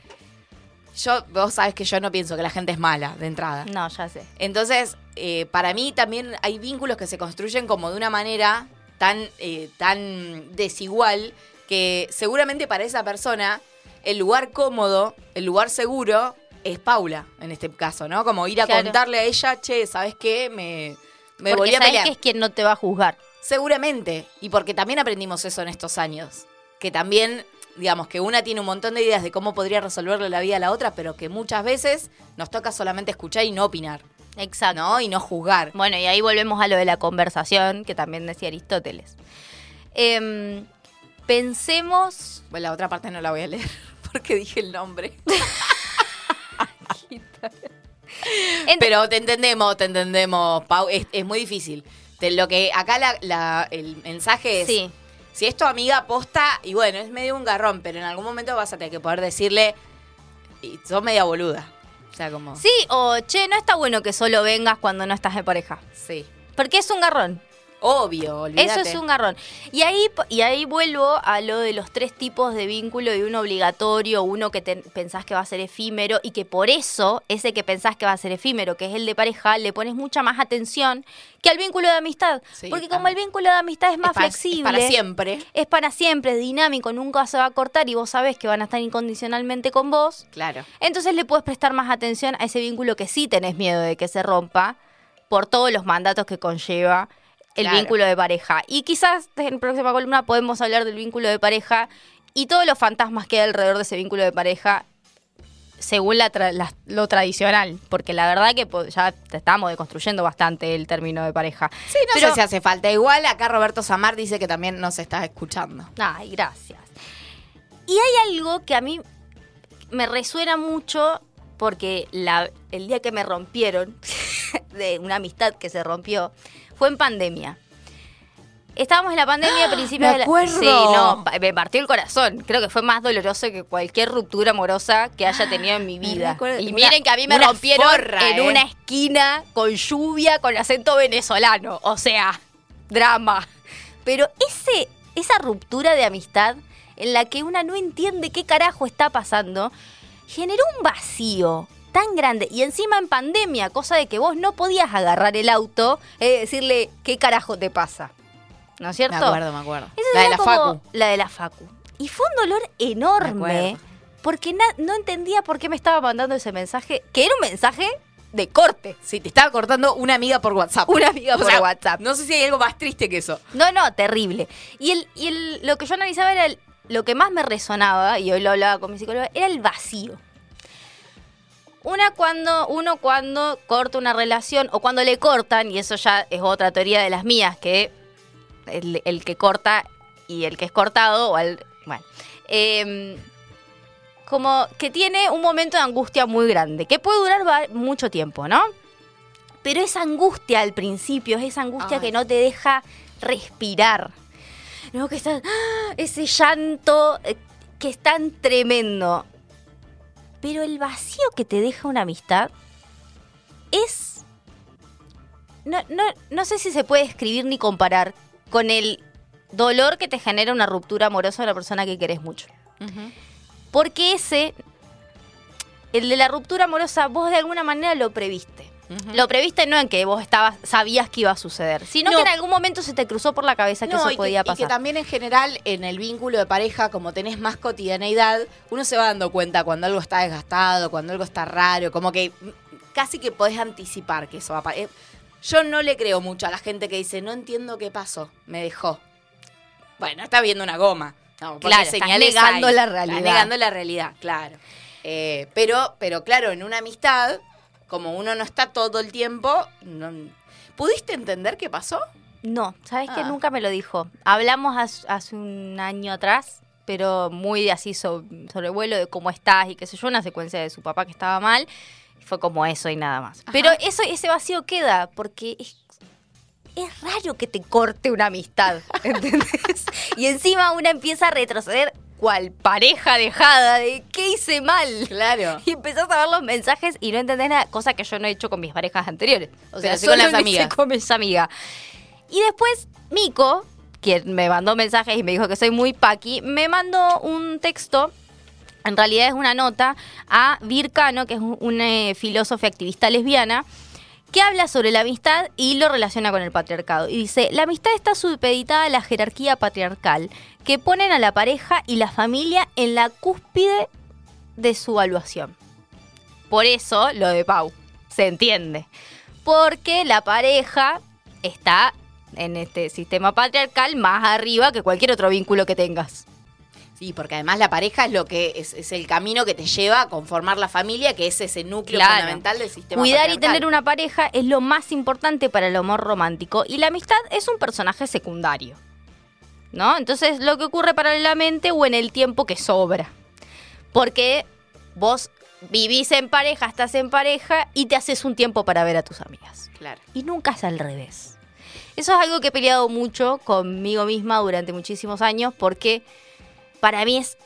yo, vos sabes que yo no pienso que la gente es mala de entrada. No, ya sé. Entonces, eh, para mí también hay vínculos que se construyen como de una manera tan, eh, tan desigual que seguramente para esa persona el lugar cómodo, el lugar seguro es Paula, en este caso, ¿no? Como ir a Claro. contarle a ella, che, ¿sabes qué? Me, me Porque volví a sabes pelear. que es quien no te va a juzgar. Seguramente. Y porque también aprendimos eso en estos años. Que también, digamos, que una tiene un montón de ideas de cómo podría resolverle la vida a la otra, pero que muchas veces nos toca solamente escuchar y no opinar. Exacto. ¿No? Y no juzgar. Bueno, y ahí volvemos a lo de la conversación, que también decía Aristóteles. Em, pensemos. Bueno, la otra parte no la voy a leer [laughs] porque dije el nombre. Ent- [laughs] Pero te entendemos, te entendemos, Pau. Es, es muy difícil. Te- lo que acá la- la- el mensaje es. Sí. Si es tu amiga posta, y bueno, es medio un garrón, pero en algún momento vas a tener que poder decirle. Y sos media boluda. O sea, como. Sí, o che, no está bueno que solo vengas cuando no estás de pareja. Sí. Porque es un garrón. Obvio, olvídate. Eso es un garrón. Y ahí, y ahí vuelvo a lo de los tres tipos de vínculo y uno obligatorio, uno que te- pensás que va a ser efímero y que por eso, ese que pensás que va a ser efímero, que es el de pareja, le pones mucha más atención que al vínculo de amistad. Sí, Porque como el vínculo de amistad es más Es para- es flexible. para siempre. Es para siempre, es dinámico, nunca se va a cortar y vos sabés que van a estar incondicionalmente con vos. Claro. Entonces le puedes prestar más atención a ese vínculo que sí tenés miedo de que se rompa por todos los mandatos que conlleva el Claro. vínculo de pareja. Y quizás en la próxima columna podemos hablar del vínculo de pareja y todos los fantasmas que hay alrededor de ese vínculo de pareja según la tra- la- lo tradicional, porque la verdad que ya estamos deconstruyendo bastante el término de pareja. Sí, no Pero- sé si hace falta. Igual acá Roberto Samar dice que también nos está escuchando. Ay, gracias. Y hay algo que a mí me resuena mucho porque la- el día que me rompieron, [laughs] de una amistad que se rompió, fue en pandemia. Estábamos en la pandemia a principios me de la... Sí, no, me partió el corazón. Creo que fue más doloroso que cualquier ruptura amorosa que haya tenido en mi [gasps] vida. Y una- miren que a mí me rompieron forra, en eh. una esquina con lluvia, con acento venezolano. O sea, drama. Pero ese, esa ruptura de amistad en la que una no entiende qué carajo está pasando, generó un vacío tan grande y encima en pandemia, cosa de que vos no podías agarrar el auto y decirle qué carajo te pasa. ¿No es cierto? Me acuerdo, me acuerdo. La de la Facu. La de la Facu. Y fue un dolor Me enorme porque no entendía por qué me estaba mandando ese mensaje, que era un mensaje de corte. Sí, te estaba cortando una amiga por WhatsApp. Una amiga O por sea, WhatsApp. No sé si hay algo más triste que eso. No, no, terrible. Y, el, y el, lo que yo analizaba era el- lo que más me resonaba, y hoy lo hablaba con mi psicóloga, era el vacío. Una cuando, uno cuando corta una relación, o cuando le cortan, y eso ya es otra teoría de las mías, que el, el que corta y el que es cortado, o al, bueno, em, como que tiene un momento de angustia muy grande, que puede durar mucho tiempo, ¿no? Pero esa angustia al principio es esa angustia Ay. que no te deja respirar. No, que está ¡ah! ese llanto eh, que es tan tremendo. Pero el vacío que te deja una amistad es. No, no, no sé si se puede escribir ni comparar con el dolor que te genera una ruptura amorosa de una persona que querés mucho. Porque ese, el de la ruptura amorosa, vos de alguna manera lo previste. Lo previste no en que vos estabas, sabías que iba a suceder, sino No. que en algún momento se te cruzó por la cabeza que No, eso y podía y pasar. que también en general en el vínculo de pareja, como tenés más cotidianeidad, uno se va dando cuenta cuando algo está desgastado, cuando algo está raro, como que casi que podés anticipar que eso va a pasar. Yo no le creo mucho a la gente que dice, no entiendo qué pasó, me dejó. Bueno, está viendo una goma. No, Claro, señales negando la realidad. negando la realidad, claro. Eh, pero, pero claro, en una amistad, como uno no está todo el tiempo, no- ¿pudiste entender qué pasó? No, ¿sabes que Ah. Nunca me lo dijo. Hablamos hace, hace un año atrás, pero muy así so- sobre vuelo de cómo estás y qué sé yo, una secuencia de su papá que estaba mal. Fue como eso y nada más. Pero eso, ese vacío queda, porque es, es raro que te corte una amistad, [laughs] ¿entendés? y encima una empieza a retroceder cual pareja dejada de ¿qué hice mal? Claro. [laughs] Y empezás a ver los mensajes y no entendés nada, cosa que yo no he hecho con mis parejas anteriores. O sea, Pero sí con las hice amigas. con mis amigas. Y después, Mico, quien me mandó mensajes y me dijo que soy muy paqui, me mandó un texto, en realidad es una nota, a Vircano, que es un, un, eh, filósofa y activista lesbiana, que habla sobre la amistad y lo relaciona con el patriarcado. Y dice, la amistad está supeditada a la jerarquía patriarcal, que ponen a la pareja y la familia en la cúspide de su evaluación. Por eso lo de Pau, se entiende. Porque la pareja está en este sistema patriarcal más arriba que cualquier otro vínculo que tengas. Sí, porque además la pareja es lo que es, es el camino que te lleva a conformar la familia, que es ese núcleo Claro. fundamental del sistema Cuidar y tener una pareja es lo más importante para el amor romántico y la amistad es un personaje secundario. ¿No? Entonces lo que ocurre paralelamente o en el tiempo que sobra. Porque vos vivís en pareja, estás en pareja y te haces un tiempo para ver a tus amigas. Claro. Y nunca es al revés. Eso es algo que he peleado mucho conmigo misma durante muchísimos años porque para mí es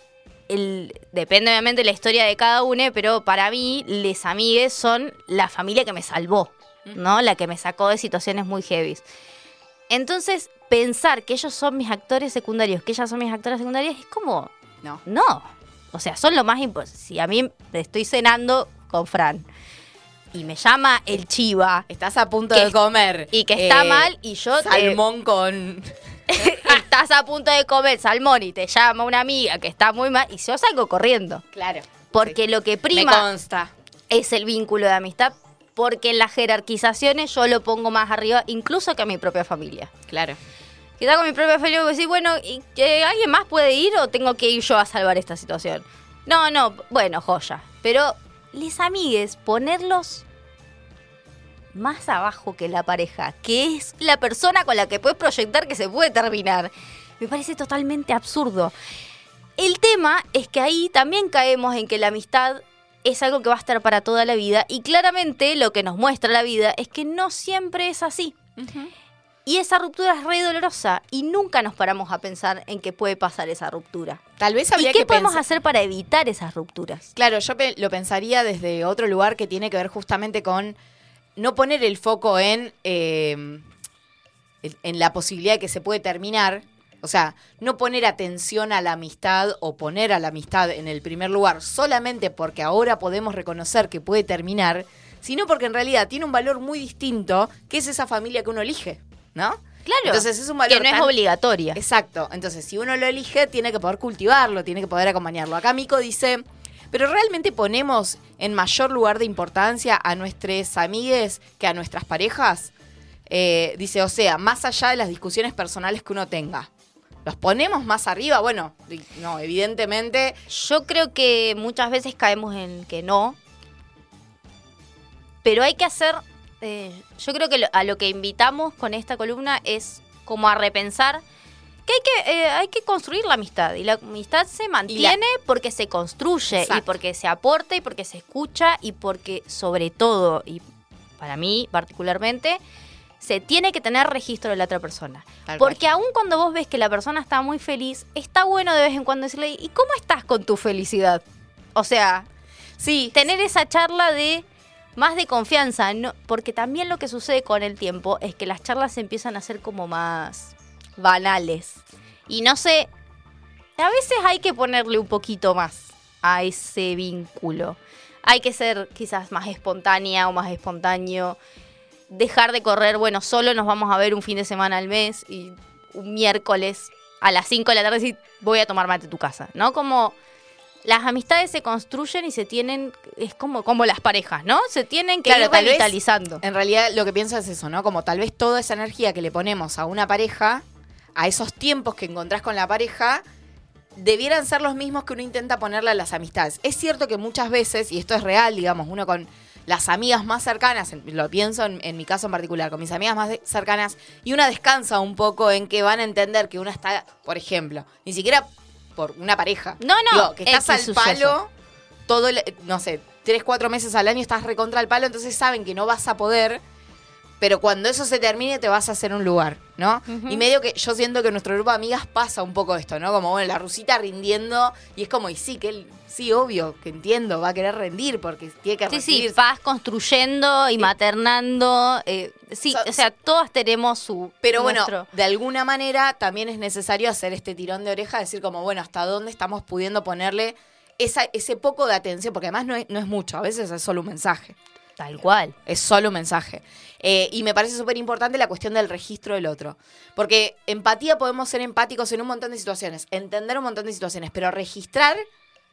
el depende obviamente de la historia de cada uno, pero para mí les amigues son la familia que me salvó, ¿no? La que me sacó de situaciones muy heavy. Entonces, pensar que ellos son mis actores secundarios, que ellas son mis actoras secundarias, es como, No. no. O sea, son lo más importante. Si a mí estoy cenando con Fran y me llama el chiva Estás a punto Que- de comer. y que está eh, mal y yo Salmón con. [laughs] estás a punto de comer salmón y te llama una amiga que está muy mal y yo salgo corriendo. Claro. Porque Sí. lo que Me prima consta. es el vínculo de amistad. Porque en las jerarquizaciones yo lo pongo más arriba, incluso que a mi propia familia. Claro. Quizá con mi propia familia voy a decir, bueno, ¿y que ¿alguien más puede ir o tengo que ir yo a salvar esta situación? No, no, bueno, joya. Pero les amigues, ponerlos más abajo que la pareja, que es la persona con la que puedes proyectar que se puede terminar, me parece totalmente absurdo. El tema es que ahí también caemos en que la amistad es algo que va a estar para toda la vida y claramente lo que nos muestra la vida es que no siempre es así. Y esa ruptura es re dolorosa y nunca nos paramos a pensar en que puede pasar esa ruptura. Tal vez ¿Y habría qué que podemos pensar- hacer para evitar esas rupturas? Claro, yo lo pensaría desde otro lugar que tiene que ver justamente con no poner el foco en, eh, el- en la posibilidad de que se puede terminar, O sea, no poner atención a la amistad o poner a la amistad en el primer lugar solamente porque ahora podemos reconocer que puede terminar, sino porque en realidad tiene un valor muy distinto, que es esa familia que uno elige, ¿no? Claro. Entonces es un valor que no es obligatoria. Exacto. Entonces, si uno lo elige, tiene que poder cultivarlo, tiene que poder acompañarlo. Acá Mico dice, pero realmente ponemos en mayor lugar de importancia a nuestras amigues que a nuestras parejas. Eh, dice, o sea, más allá de las discusiones personales que uno tenga. ¿Los ponemos más arriba? Bueno, no, evidentemente. Yo creo que muchas veces caemos en que no. Pero hay que hacer. eh, yo creo que a lo que invitamos con esta columna es como a repensar que hay que, eh, hay que construir la amistad. Y la amistad se mantiene porque se construye y porque se aporta y porque se escucha y porque, sobre todo, y para mí particularmente, se tiene que tener registro de la otra persona. Tal. Porque aun cuando vos ves que la persona está muy feliz, está bueno de vez en cuando decirle, ¿y cómo estás con tu felicidad? O sea, Sí, tener esa charla de más de confianza, no, porque también lo que sucede con el tiempo es que las charlas empiezan a ser como más banales. Y no sé, a veces hay que ponerle un poquito más a ese vínculo. Hay que ser quizás más espontánea o más espontáneo. Dejar de correr, bueno, solo nos vamos a ver un fin de semana al mes y un miércoles a las 5 de la tarde decir, voy a tomar mate a tu casa, ¿no? Como las amistades se construyen y se tienen, es como, como las parejas, ¿no? Se tienen que Claro, ir tal vez-. En realidad lo que pienso es eso, ¿no? Como tal vez toda esa energía que le ponemos a una pareja, a esos tiempos que encontrás con la pareja, debieran ser los mismos que uno intenta ponerle a las amistades. Es cierto que muchas veces, y esto es real, digamos, uno con las amigas más cercanas, lo pienso en, en mi caso en particular, con mis amigas más de- cercanas, y una descansa un poco en que van a entender que una está, por ejemplo, ni siquiera por una pareja. No, no, Digo, que estás al suceso. palo todo, el- no sé, tres, cuatro meses al año estás recontra el palo, entonces saben que no vas a poder, pero cuando eso se termine te vas a hacer un lugar, ¿no? Y medio que yo siento que en nuestro grupo de amigas pasa un poco esto, ¿no? Como, bueno, la rusita rindiendo, y es como, y sí, que él, sí, obvio, que entiendo, va a querer rendir porque tiene que Sí, recibir. sí, vas construyendo y maternando. eh, sí, So- o sea, todas tenemos su. Pero nuestro- bueno, de alguna manera también es necesario hacer este tirón de oreja, decir como, bueno, hasta dónde estamos pudiendo ponerle esa, ese poco de atención, porque además no es, no es mucho, a veces es solo un mensaje. Tal cual. Es solo un mensaje. Eh, y me parece súper importante la cuestión del registro del otro. Porque empatía podemos ser empáticos en un montón de situaciones, entender un montón de situaciones, pero registrar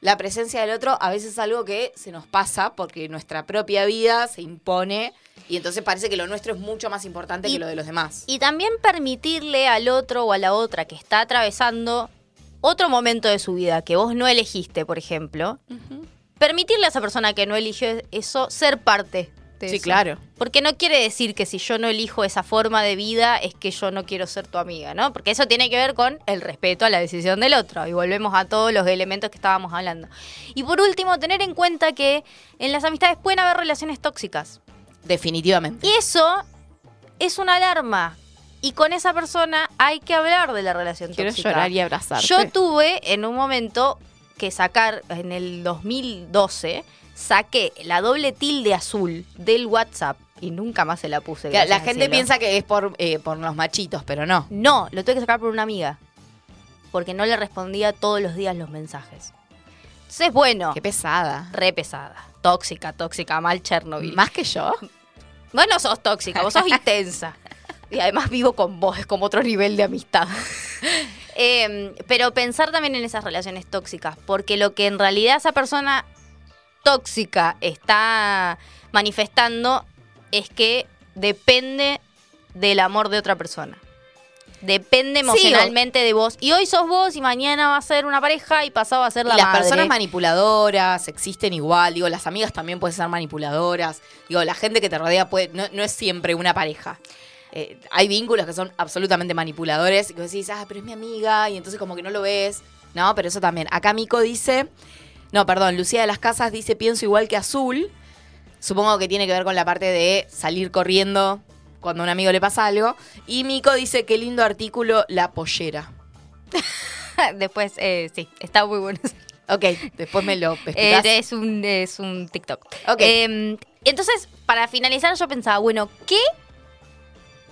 la presencia del otro a veces es algo que se nos pasa porque nuestra propia vida se impone y entonces parece que lo nuestro es mucho más importante Y- que lo de los demás. Y también permitirle al otro o a la otra que está atravesando otro momento de su vida que vos no elegiste, por ejemplo, permitirle a esa persona que no eligió eso ser parte Sí, eso. claro. Porque no quiere decir que si yo no elijo esa forma de vida es que yo no quiero ser tu amiga, ¿no? Porque eso tiene que ver con el respeto a la decisión del otro. Y volvemos a todos los elementos que estábamos hablando. Y por último, tener en cuenta que en las amistades pueden haber relaciones tóxicas. Definitivamente. Y eso es una alarma. Y con esa persona hay que hablar de la relación Quiero tóxica. llorar y abrazarte. Yo tuve en un momento que sacar, en el 2012, saqué la doble tilde azul del WhatsApp y nunca más se la puse. La gente piensa que es por, eh, por los machitos, pero no. No, lo tuve que sacar por una amiga. Porque no le respondía todos los días los mensajes. Entonces, bueno, Qué pesada. re pesada. Tóxica, tóxica, mal Chernobyl. Más que yo. [laughs] Vos no sos tóxica, vos sos intensa. [laughs] Y además vivo con vos, es como otro nivel de amistad. [laughs] Eh, pero pensar también en esas relaciones tóxicas, porque lo que en realidad esa persona tóxica está manifestando es que depende del amor de otra persona. Depende Sí, o- emocionalmente de vos. Y hoy sos vos y mañana va a ser una pareja y pasado va a ser la y las madre. personas manipuladoras existen igual. Digo, las amigas también pueden ser manipuladoras. Digo, la gente que te rodea puede, no, no es siempre una pareja. Eh, hay vínculos que son absolutamente manipuladores y que vos decís, ah, pero es mi amiga, y entonces como que no lo ves. No, pero eso también. Acá Mico dice, no, perdón, Lucía de las Casas dice, pienso igual que Azul. Supongo que tiene que ver con la parte de salir corriendo cuando a un amigo le pasa algo. Y Mico dice, qué lindo artículo, la pollera. [laughs] Después, eh, sí, está muy bueno. Ok, después me lo Eh, es, un, es un TikTok. Ok. Eh, entonces, para finalizar, yo pensaba, bueno, ¿qué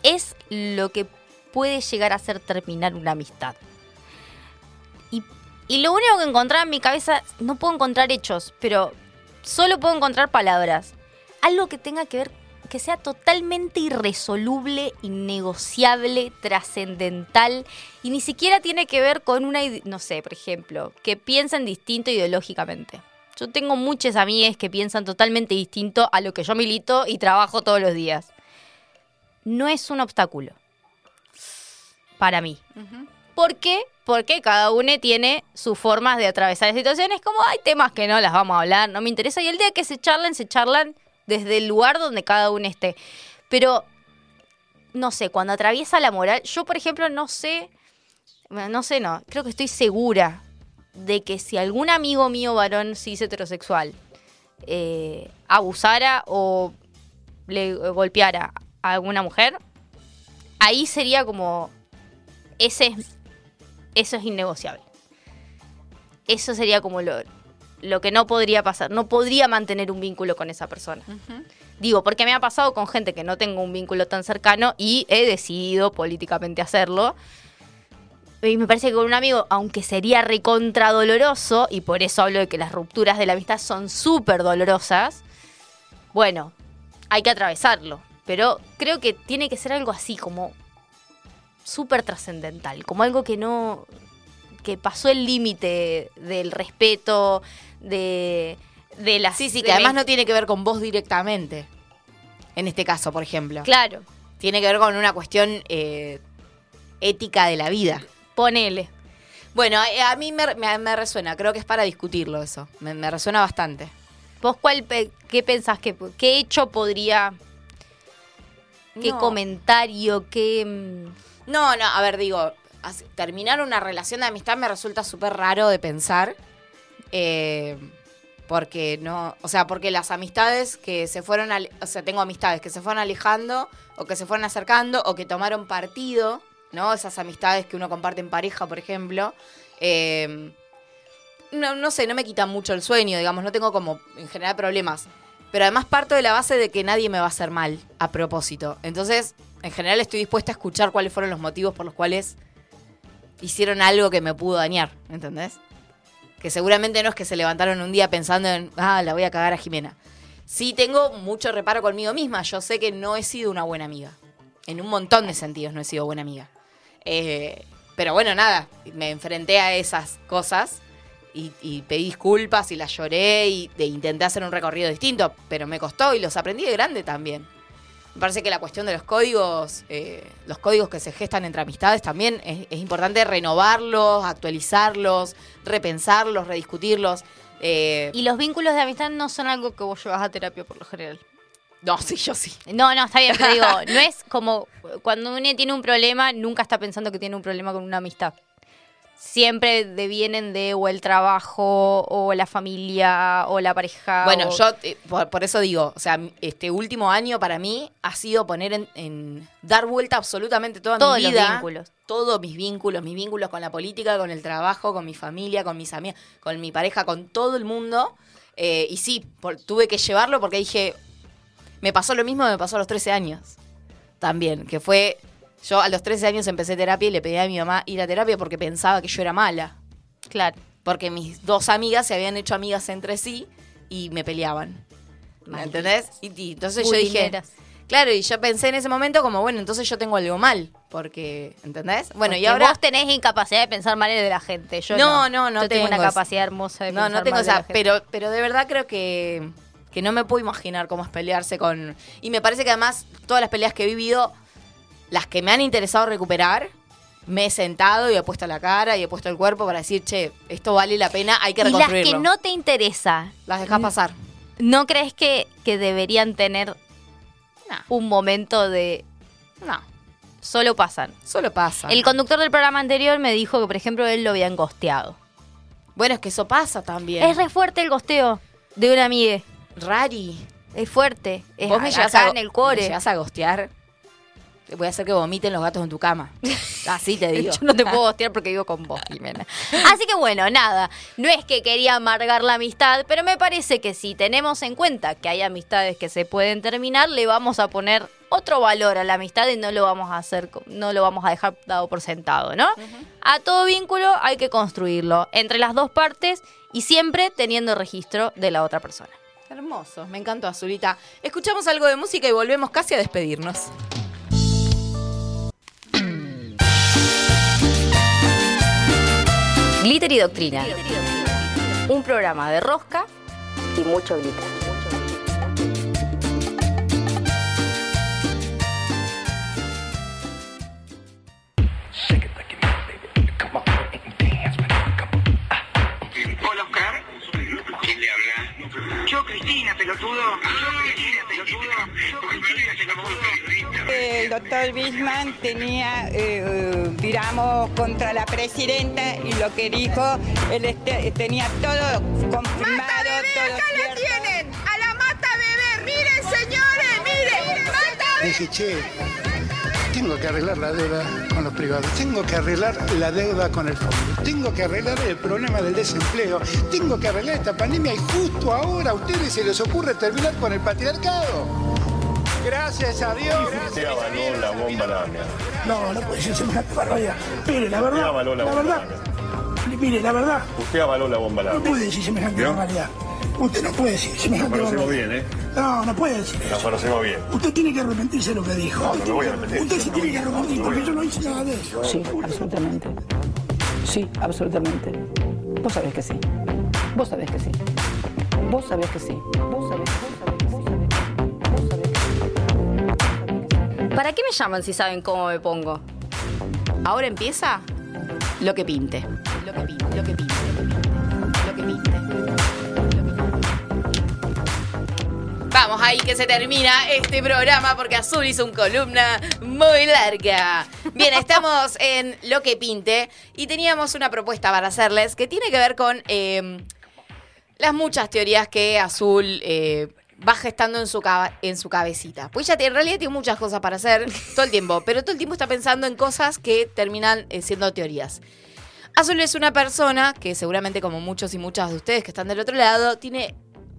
es lo que puede llegar a hacer terminar una amistad. Y, lo único que encontraba en mi cabeza, no puedo encontrar hechos, pero solo puedo encontrar palabras. Algo que tenga que ver, que sea totalmente irresoluble, innegociable, trascendental, y ni siquiera tiene que ver con una, no sé, por ejemplo, que piensen distinto ideológicamente. Yo tengo muchas amigas que piensan totalmente distinto a lo que yo milito y trabajo todos los días. No es un obstáculo para mí. ¿Por qué? Porque cada uno tiene sus formas de atravesar situaciones, como hay temas que no las vamos a hablar, no me interesa, y el día que se charlan, se charlan desde el lugar donde cada uno esté. Pero, no sé, cuando atraviesa la moral, yo por ejemplo no sé, no sé, no, creo que estoy segura de que si algún amigo mío varón cis heterosexual eh, abusara o le golpeara a alguna mujer, ahí sería como ese es, eso es innegociable. Eso sería como lo, lo que no podría pasar. No podría mantener un vínculo con esa persona. Digo, porque me ha pasado con gente que no tengo un vínculo tan cercano y he decidido políticamente hacerlo. Y me parece que con un amigo, aunque sería recontra doloroso, y por eso hablo de que las rupturas de la amistad son súper dolorosas, bueno, hay que atravesarlo. Pero creo que tiene que ser algo así, como súper trascendental, como algo que no. que pasó el límite del respeto, de. de las. Sí, sí, que además no tiene que ver con vos directamente. En este caso, por ejemplo. Claro, Tiene que ver con una cuestión eh, ética de la vida. ponele. Bueno, a mí me, me- me resuena, creo que es para discutirlo eso. Me, me resuena bastante. ¿Vos cuál, qué pensás que. qué hecho podría. qué No. comentario, qué. No, no, a ver, digo, terminar una relación de amistad me resulta súper raro de pensar. eh, porque no, o sea, porque las amistades que se fueron, o sea, tengo amistades que se fueron alejando o que se fueron acercando o que tomaron partido, ¿no? Esas amistades que uno comparte en pareja, por ejemplo. eh, no, no sé, no me quitan mucho el sueño, digamos, no tengo como en general problemas. Pero además parto de la base de que nadie me va a hacer mal a propósito. Entonces, en general estoy dispuesta a escuchar cuáles fueron los motivos por los cuales hicieron algo que me pudo dañar, ¿entendés? Que seguramente no es que se levantaron un día pensando en, ah, la voy a cagar a Jimena. Sí tengo mucho reparo conmigo misma. Yo sé que no he sido una buena amiga. En un montón de sentidos no he sido buena amiga. Eh, pero bueno, nada, me enfrenté a esas cosas y, pedí disculpas y las lloré y e intenté hacer un recorrido distinto, pero me costó y los aprendí de grande también. Me parece que la cuestión de los códigos, eh, los códigos que se gestan entre amistades también es, es importante renovarlos, actualizarlos, repensarlos, rediscutirlos. Eh, Y los vínculos de amistad no son algo que vos llevas a terapia por lo general. no, sí, yo sí. No, no, está bien, pero digo, [laughs] no es como cuando uno tiene un problema, nunca está pensando que tiene un problema con una amistad. Siempre devienen de o el trabajo, o la familia, o la pareja. Bueno, o- yo eh, por, por eso digo, o sea, este último año para mí ha sido poner en, en- dar vuelta absolutamente toda Todos mi los vida. vínculos. Todos mis vínculos, mis vínculos con la política, con el trabajo, con mi familia, con mis amigas, con mi pareja, con todo el mundo. Eh, y sí, por- tuve que llevarlo porque dije, me pasó lo mismo que me pasó a los 13 años. También, que fue, yo a los 13 años empecé terapia y le pedí a mi mamá ir a terapia porque pensaba que yo era mala. Claro. Porque mis dos amigas se habían hecho amigas entre sí y me peleaban. ¿Me entendés? Y, y entonces yo dije, claro, y yo pensé en ese momento como, bueno, entonces yo tengo algo mal, porque, ¿entendés? Bueno, y ahora... Vos tenés incapacidad de pensar mal de la gente. Yo No, no. no, no Yo tengo una tengo capacidad hermosa de No, pensar no tengo mal esa, gente. pero, pero de verdad creo que, que no me puedo imaginar cómo es pelearse con... Y me parece que además todas las peleas que he vivido, las que me han interesado recuperar, me he sentado y he puesto la cara y he puesto el cuerpo para decir, che, esto vale la pena, hay que Y las reconstruirlo. que no te interesa, Las dejas pasar. ¿no crees que, que deberían tener No. un momento de No, solo pasan? solo pasa. El conductor del programa anterior me dijo que, por ejemplo, él lo habían gosteado. Bueno, es que eso pasa también. Es re fuerte el gosteo de una amiga. Rari. Es fuerte. Es Vos me acá llegas a, en el core. me llegás a gostear. Voy a hacer que vomiten los gatos en tu cama. Así te [laughs] digo. Yo no te puedo gostear porque vivo con vos, Jimena. Así que bueno, nada. No es que quería amargar la amistad, pero me parece que si tenemos en cuenta que hay amistades que se pueden terminar, le vamos a poner otro valor a la amistad y no lo vamos a hacer, no lo vamos a dejar dado por sentado, ¿no? A todo vínculo hay que construirlo entre las dos partes y siempre teniendo registro de la otra persona. Hermoso, me encantó Azulita. Escuchamos algo de música y volvemos casi a despedirnos. Glitter y Doctrina. Un programa de rosca Y mucho glitter. El doctor Bisman tenía, eh, digamos, contra la presidenta y lo que dijo, él este- tenía todo confirmado, todo cierto. tienen! ¡A la mata bebé! ¡Miren, señores! ¡Miren! ¡Mata Dije, che, tengo que arreglar la deuda con los privados, tengo que arreglar la deuda con el fondo, tengo que arreglar el problema del desempleo, tengo que arreglar esta pandemia y justo ahora a ustedes se les ocurre terminar con el patriarcado. Gracias a Dios. Usted avaló la bomba lámina. No, no puede ser semejante barbaridad. Mire, la Usted avaló la bomba lámina. mire, la verdad, Usted avaló la bomba lámina. decir semejante barbaridad. Usted no puede decir Nos semejante conocemos bien, ¿eh? No, no puede decir Nos conocemos bien. Usted tiene que arrepentirse de lo que dijo. No, no me voy a arrepentir. Usted se tiene que arrepentir porque yo no hice nada de eso. Sí, absolutamente. Sí, absolutamente. Vos sabés que sí. Vos sabés que sí. Vos sabés que sí. Vos sabés, vos sabés, vos sabés, vos sabés que ¿Para qué me llaman si saben cómo me pongo? Ahora empieza lo que pinte. Lo que pinte, lo que pinte, lo que pinte. Vamos ahí que se termina este programa porque Azul hizo una columna muy larga. Bien, estamos [laughs] en Lo que pinte y teníamos una propuesta para hacerles que tiene que ver con eh, las muchas teorías que Azul eh, va gestando en su, en su cabecita. Pues ella tiene- en realidad tiene muchas cosas para hacer todo el tiempo, pero todo el tiempo está pensando en cosas que terminan eh, siendo teorías. Azul es una persona que seguramente como muchos y muchas de ustedes que están del otro lado, tiene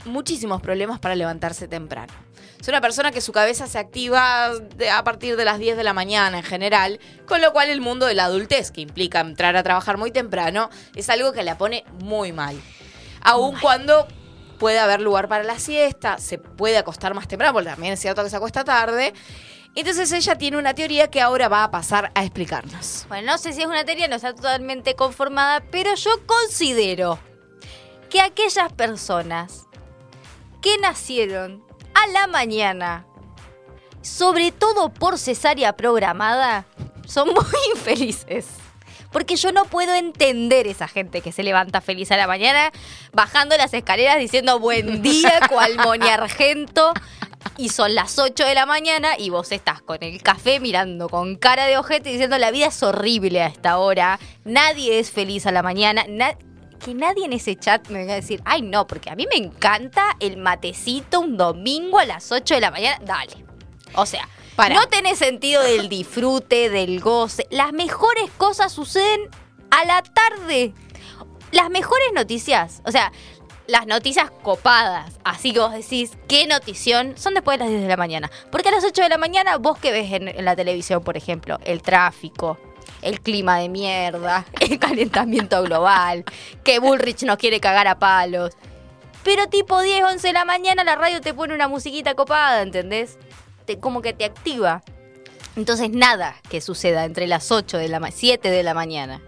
muchísimos problemas para levantarse temprano. Es una persona que su cabeza se activa a partir de las 10 de la mañana en general, con lo cual el mundo de la adultez, que implica entrar a trabajar muy temprano, es algo que la pone muy mal. Aun cuando puede haber lugar para la siesta, se puede acostar más temprano, porque también es cierto que se acuesta tarde. Entonces ella tiene una teoría que ahora va a pasar a explicarnos. Bueno, no sé si es una teoría, no está totalmente conformada, pero yo considero que aquellas personas que nacieron a la mañana, sobre todo por cesárea programada, son [laughs] muy infelices. Porque yo no puedo entender esa gente que se levanta feliz a la mañana, bajando las escaleras diciendo buen día, [laughs] cual Moni Argento. Y son las 8 de la mañana y vos estás con el café mirando con cara de ojete diciendo la vida es horrible a esta hora. Nadie es feliz a la mañana. Que nadie en ese chat me venga a decir, ay no, porque a mí me encanta el matecito un domingo a las 8 de la mañana. Dale. O sea, Para. no tenés sentido del disfrute, del goce. Las mejores cosas suceden a la tarde. Las mejores noticias, o sea, las noticias copadas, así que vos decís, qué notición, son después de las 10 de la mañana. Porque a las 8 de la mañana, vos que ves en, en la televisión, por ejemplo, el tráfico, el clima de mierda, [laughs] el calentamiento global, que Bullrich nos quiere cagar a palos. Pero tipo 10, 11 de la mañana la radio te pone una musiquita copada, ¿entendés? Te- como que te activa. Entonces nada que suceda entre las 8 de la ma- 7 de la mañana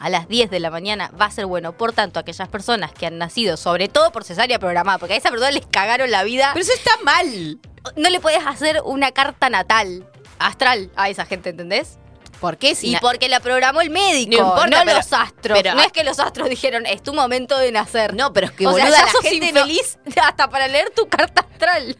a las 10 de la mañana va a ser bueno. Por tanto, aquellas personas que han nacido, sobre todo por cesárea programada, porque a esa persona les cagaron la vida. Pero eso está mal. No le puedes hacer una carta natal, astral, a esa gente, ¿entendés? ¿Por qué? Si Y na- porque la programó el médico, No importa, no pero- los astros. pero- no es que los astros dijeron, es tu momento de nacer. No, pero es que o sea, ya la sos gente infeliz [laughs] hasta para leer tu carta astral.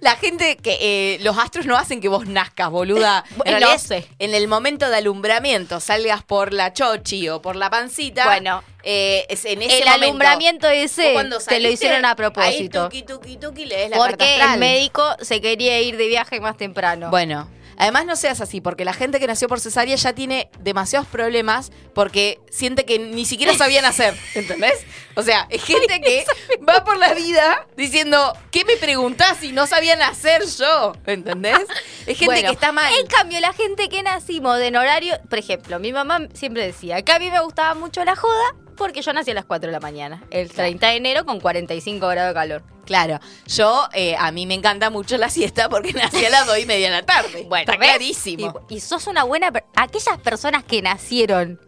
La gente que eh, los astros no hacen que vos nazcas, boluda. [laughs] En realidad, sé. En el momento de alumbramiento, salgas por la chochi o por la pancita. Bueno. eh, es en ese el momento. alumbramiento ese cuando te lo saliste, hicieron a Ahí propósito. tuki, tuki, tuki, lees la carta Porque astral. el médico se quería ir de viaje más temprano. Bueno, Además, no seas así, porque la gente que nació por cesárea ya tiene demasiados problemas porque siente que ni siquiera sabían hacer, [laughs] ¿entendés? O sea, es gente que va por la vida diciendo, ¿qué me preguntás si no sabían hacer yo? ¿Entendés? Es gente Bueno, que está mal. En cambio, la gente que nacimos en horario, por ejemplo, mi mamá siempre decía que a mí me gustaba mucho la joda porque yo nací a las 4 de la mañana, el 30 de enero con 45 grados de calor. Claro, yo, eh, a mí me encanta mucho la siesta porque [laughs] nací a las 2 y media de la tarde. Bueno, está ¿ves? clarísimo. Y, y sos una buena... per- Aquellas personas que nacieron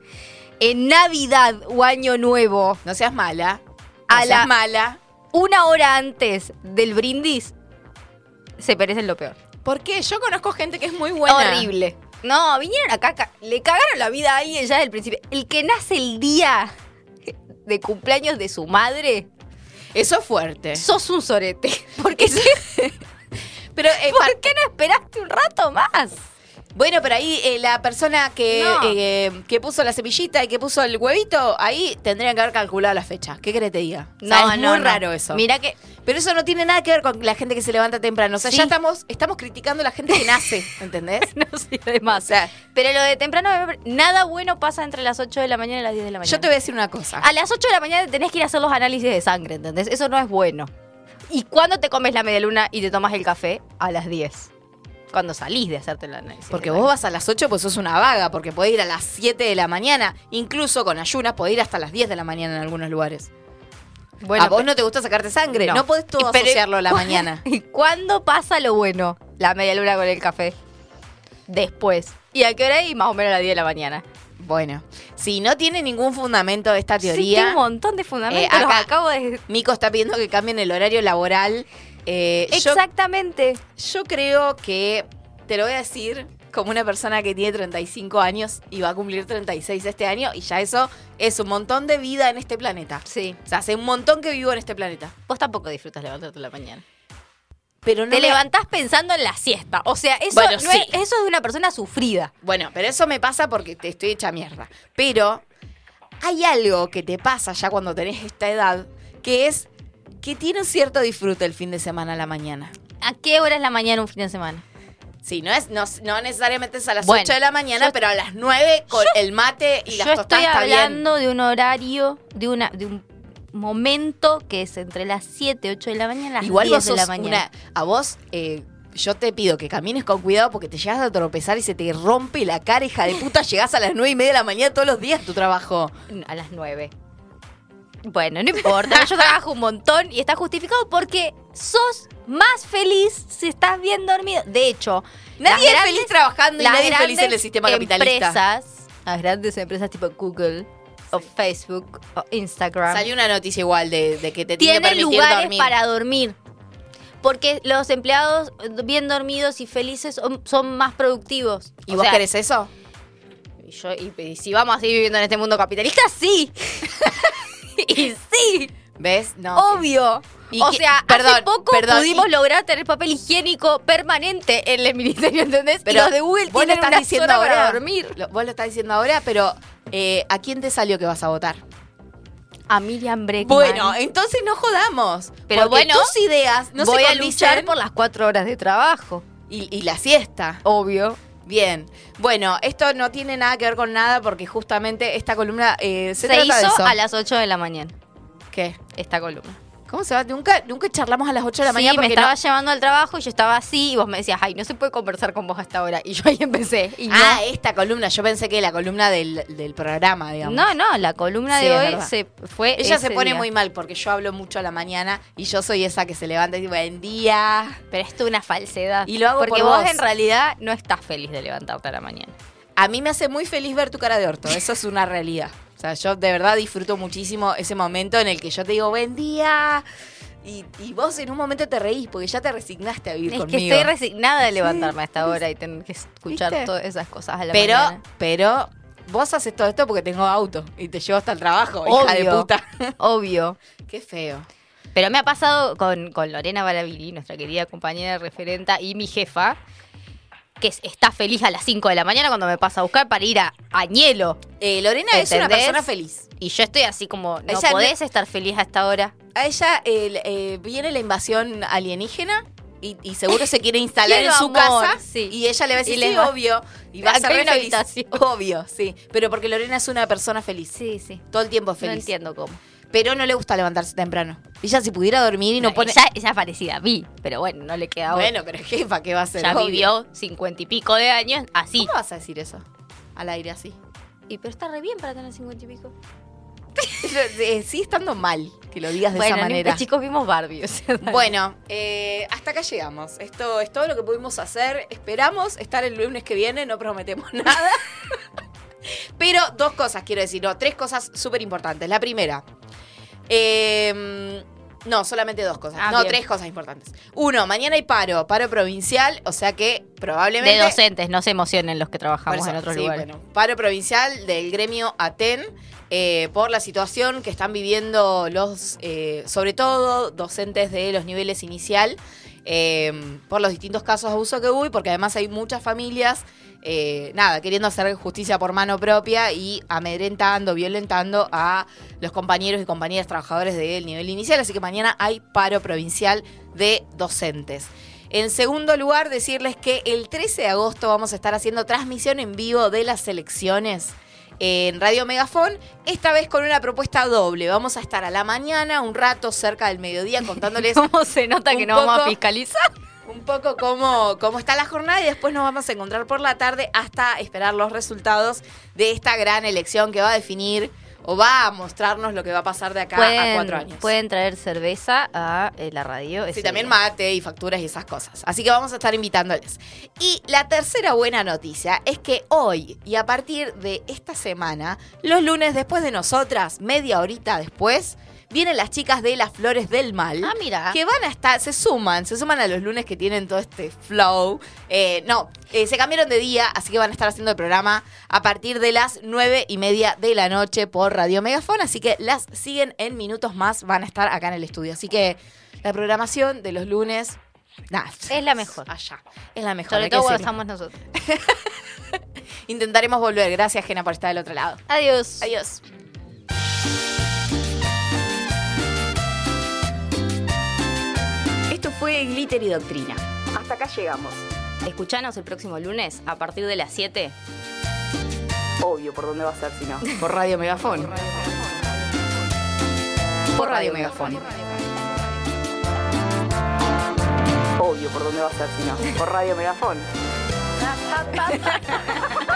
en Navidad o Año Nuevo, No seas mala. No A seas la- mala. una hora antes del brindis, se merecen lo peor. ¿Por qué? Yo conozco gente que es muy buena. Horrible. No, vinieron acá, le cagaron la vida a alguien ya desde el principio. El que nace el día de cumpleaños de su madre, Eso es fuerte. sos un sorete. [laughs] Porque [laughs] Pero, eh, ¿Por qué no esperaste un rato más? Bueno, pero ahí eh, la persona que, No. eh, que puso la semillita y que puso el huevito, ahí tendrían que haber calculado la fecha. ¿Qué querés que te diga? O sea, No, es no, muy no. raro eso. Mira que Pero eso no tiene nada que ver con la gente que se levanta temprano. O sea, Sí. ya estamos, estamos criticando a la gente que nace, [laughs] ¿entendés? no sirve más. O sea, Pero lo de temprano, nada bueno pasa entre las 8 de la mañana y las 10 de la mañana. yo te voy a decir una cosa. A las 8 de la mañana tenés que ir a hacer los análisis de sangre, ¿entendés? Eso no es bueno. ¿Y cuándo te comes la media luna y te tomas el café? A las 10. Cuando salís de hacerte el análisis. Porque vos vas a las 8, pues sos una vaga, porque podés ir a las 7 de la mañana, incluso con ayunas, podés ir hasta las 10 de la mañana en algunos lugares. Bueno, a vos no te gusta sacarte sangre, no, No. podés todo Pero- asociarlo a la mañana. [laughs] ¿Y cuándo pasa lo bueno? La media luna con el café. Después. ¿Y a qué hora? Y más o menos a las 10 de la mañana. Bueno, si no tiene ningún fundamento esta Sí, teoría, tiene un montón de fundamentos. Eh, acá- acabo de... Mico está pidiendo que cambien el horario laboral. Eh, Exactamente. Yo creo que, te lo voy a decir, como una persona que tiene 35 años y va a cumplir 36 este año, y ya eso es un montón de vida en este planeta. Sí. O sea, hace un montón que vivo en este planeta. Vos tampoco disfrutas levantarte en la mañana. Pero no te me- levantás pensando en la siesta. O sea, eso, Bueno, no sí. es, eso es de una persona sufrida. Bueno, pero eso me pasa porque te estoy hecha mierda. Pero hay algo que te pasa ya cuando tenés esta edad, que es que tiene un cierto disfrute el fin de semana a la mañana. ¿A qué hora es la mañana un fin de semana? Sí, no es no, no necesariamente es a las Bueno, 8 de la mañana, yo- pero a las 9 con el mate y las Yo tostadas estoy está bien. hablando de un horario, de una de un momento que es entre las 7, 8 de la mañana y las Igual 10 vos de la mañana. una. A vos, eh, yo te pido que camines con cuidado porque te llegas a tropezar y se te rompe la cara, hija de puta. Llegás a las 9 y media de la mañana todos los días a tu trabajo. A las 9. Bueno, no importa, yo trabajo un montón y está justificado porque sos más feliz si estás bien dormido. De hecho, Nadie es feliz trabajando y nadie es feliz en el grandes sistema capitalista. Empresas, las grandes empresas tipo Google o Facebook o Instagram Salió una noticia igual de, de que te tiene que tienen permitir lugares dormir. para dormir. Porque los empleados bien dormidos y felices son, son más productivos. ¿Y O vos sea, querés eso? y yo- y- y si vamos a seguir viviendo en este mundo capitalista, sí. [laughs] [laughs] y sí, ¿Ves? No. obvio. Y o que- sea, perdón, hace poco perdón, pudimos y- lograr tener papel higiénico permanente en el ministerio, ¿entendés? Pero y los de Google vos lo tienen estás una diciendo zona ahora. para dormir. Lo- vos lo estás diciendo ahora, pero eh, ¿a quién te salió que vas a votar? A Miriam Breckman. Bueno, entonces no jodamos. Pero bueno, tus ideas no voy se a luchar por las cuatro horas de trabajo. y, y la siesta. Obvio. Bien. Bueno, esto no tiene nada que ver con nada porque justamente esta columna eh, se, Se, trata de hizo eso. a las 8 de la mañana, ¿Qué? esta columna. ¿Cómo se va? Nunca, nunca charlamos a las 8 de la sí, mañana me porque estaba no- llevando al trabajo y yo estaba así y vos me decías, ay, no se puede conversar con vos hasta ahora. Y yo ahí empecé. Y Ah, esta columna. Yo pensé que la columna del, del programa, digamos. no, no, la columna Sí, de hoy se fue. Ella ese se pone día. muy mal porque yo hablo mucho a la mañana y yo soy esa que se levanta y dice buen día. Pero esto es una falsedad. Y lo hago Porque por vos vos. en realidad no estás feliz de levantarte a la mañana. A mí me hace muy feliz ver tu cara de orto. Eso es una realidad. O sea, yo de verdad disfruto muchísimo ese momento en el que yo te digo buen día. Y, y vos en un momento te reís porque ya te resignaste a vivir Es conmigo. que estoy resignada de levantarme a esta hora y tener que escuchar ¿Viste? todas esas cosas a la pero, mañana. pero vos haces todo esto porque tengo auto y te llevo hasta el trabajo, hija de Obvio. puta. Obvio. [laughs] Qué feo. Pero me ha pasado con, con Lorena Baravili, nuestra querida compañera referenta y mi jefa, que es- está feliz a las 5 de la mañana cuando me pasa a buscar para ir a Añelo. Eh, Lorena es una persona feliz. Y yo estoy así como, no Ella no- podés estar feliz a esta hora. A ella eh, eh, viene la invasión alienígena y, y seguro se quiere instalar [laughs] en su amor, casa sí. y ella le va a decir, sí, va- obvio. Y va a ser feliz. habitación. Obvio, sí. Pero porque Lorena es una persona feliz. Sí, sí. Todo el tiempo es No feliz. entiendo cómo. Pero no le gusta levantarse temprano. Ella si pudiera dormir y no, No, pone... ella, ella es parecida a mí, pero bueno, no le queda otra. Bueno, pero jefa, ¿qué va a hacer? Ya Obvio. vivió cincuenta y pico de años así. ¿Cómo vas a decir eso? Al aire así. Y pero está re bien para tener cincuenta y pico. [laughs] Eh, Sigue estando mal que lo digas de bueno, esa manera. importa, chicos, vimos Barbie. o sea, Bueno, eh, hasta acá llegamos. Esto es todo lo que pudimos hacer. Esperamos estar el lunes que viene, no prometemos [laughs] nada. Pero dos cosas quiero decir, no, tres cosas súper importantes. La primera, eh, no, solamente dos cosas. Ah, no, bien. tres cosas importantes. Uno, mañana hay paro, paro provincial, o sea que probablemente... de docentes, no se emocionen los que trabajamos eso, en otros sí, lugares. bueno, paro provincial del gremio ATEN eh, por la situación que están viviendo los, eh, sobre todo, docentes de los niveles inicial, eh, por los distintos casos de abuso que hubo y porque además hay muchas familias, eh, nada, queriendo hacer justicia por mano propia y amedrentando, violentando a los compañeros y compañeras trabajadores del nivel inicial. Así que mañana hay paro provincial de docentes. En segundo lugar, decirles que el 13 de agosto vamos a estar haciendo transmisión en vivo de las elecciones en Radio Megafón, esta vez con una propuesta doble. Vamos a estar a la mañana, un rato cerca del mediodía, [laughs] contándoles ¿Cómo se nota que no vamos a fiscalizar? Un poco cómo, cómo está la jornada y después nos vamos a encontrar por la tarde hasta esperar los resultados de esta gran elección que va a definir o va a mostrarnos lo que va a pasar de acá a cuatro años. pueden traer cerveza a eh, la radio. Sí, también día. mate y facturas y esas cosas. Así que vamos a estar invitándoles. Y la tercera buena noticia es que hoy y a partir de esta semana, los lunes después de nosotras, media horita después, vienen las chicas de las Flores del Mal. Ah, mira. Que van a estar, se suman, se suman a los lunes que tienen todo este flow. Eh, no, eh, se cambiaron de día, así que van a estar haciendo el programa a partir de las nueve y media de la noche por Radio Megafón. Así que las siguen en minutos más, van a estar acá en el estudio. Así que la programación de los lunes, nada, Es la mejor. allá. Es la mejor. Sobre todo cuando estamos nosotros. [laughs] Intentaremos volver. Gracias, Gena, por estar del otro lado. Adiós. Adiós. Fue Glitter y Doctrina. Hasta acá llegamos. Escuchanos el próximo lunes a partir de las 7. Obvio, ¿por dónde va a ser si no? Por Radio Megafón. Por Radio Megafón. Obvio, ¿por dónde va a ser si no? Por Radio Megafón. [laughs]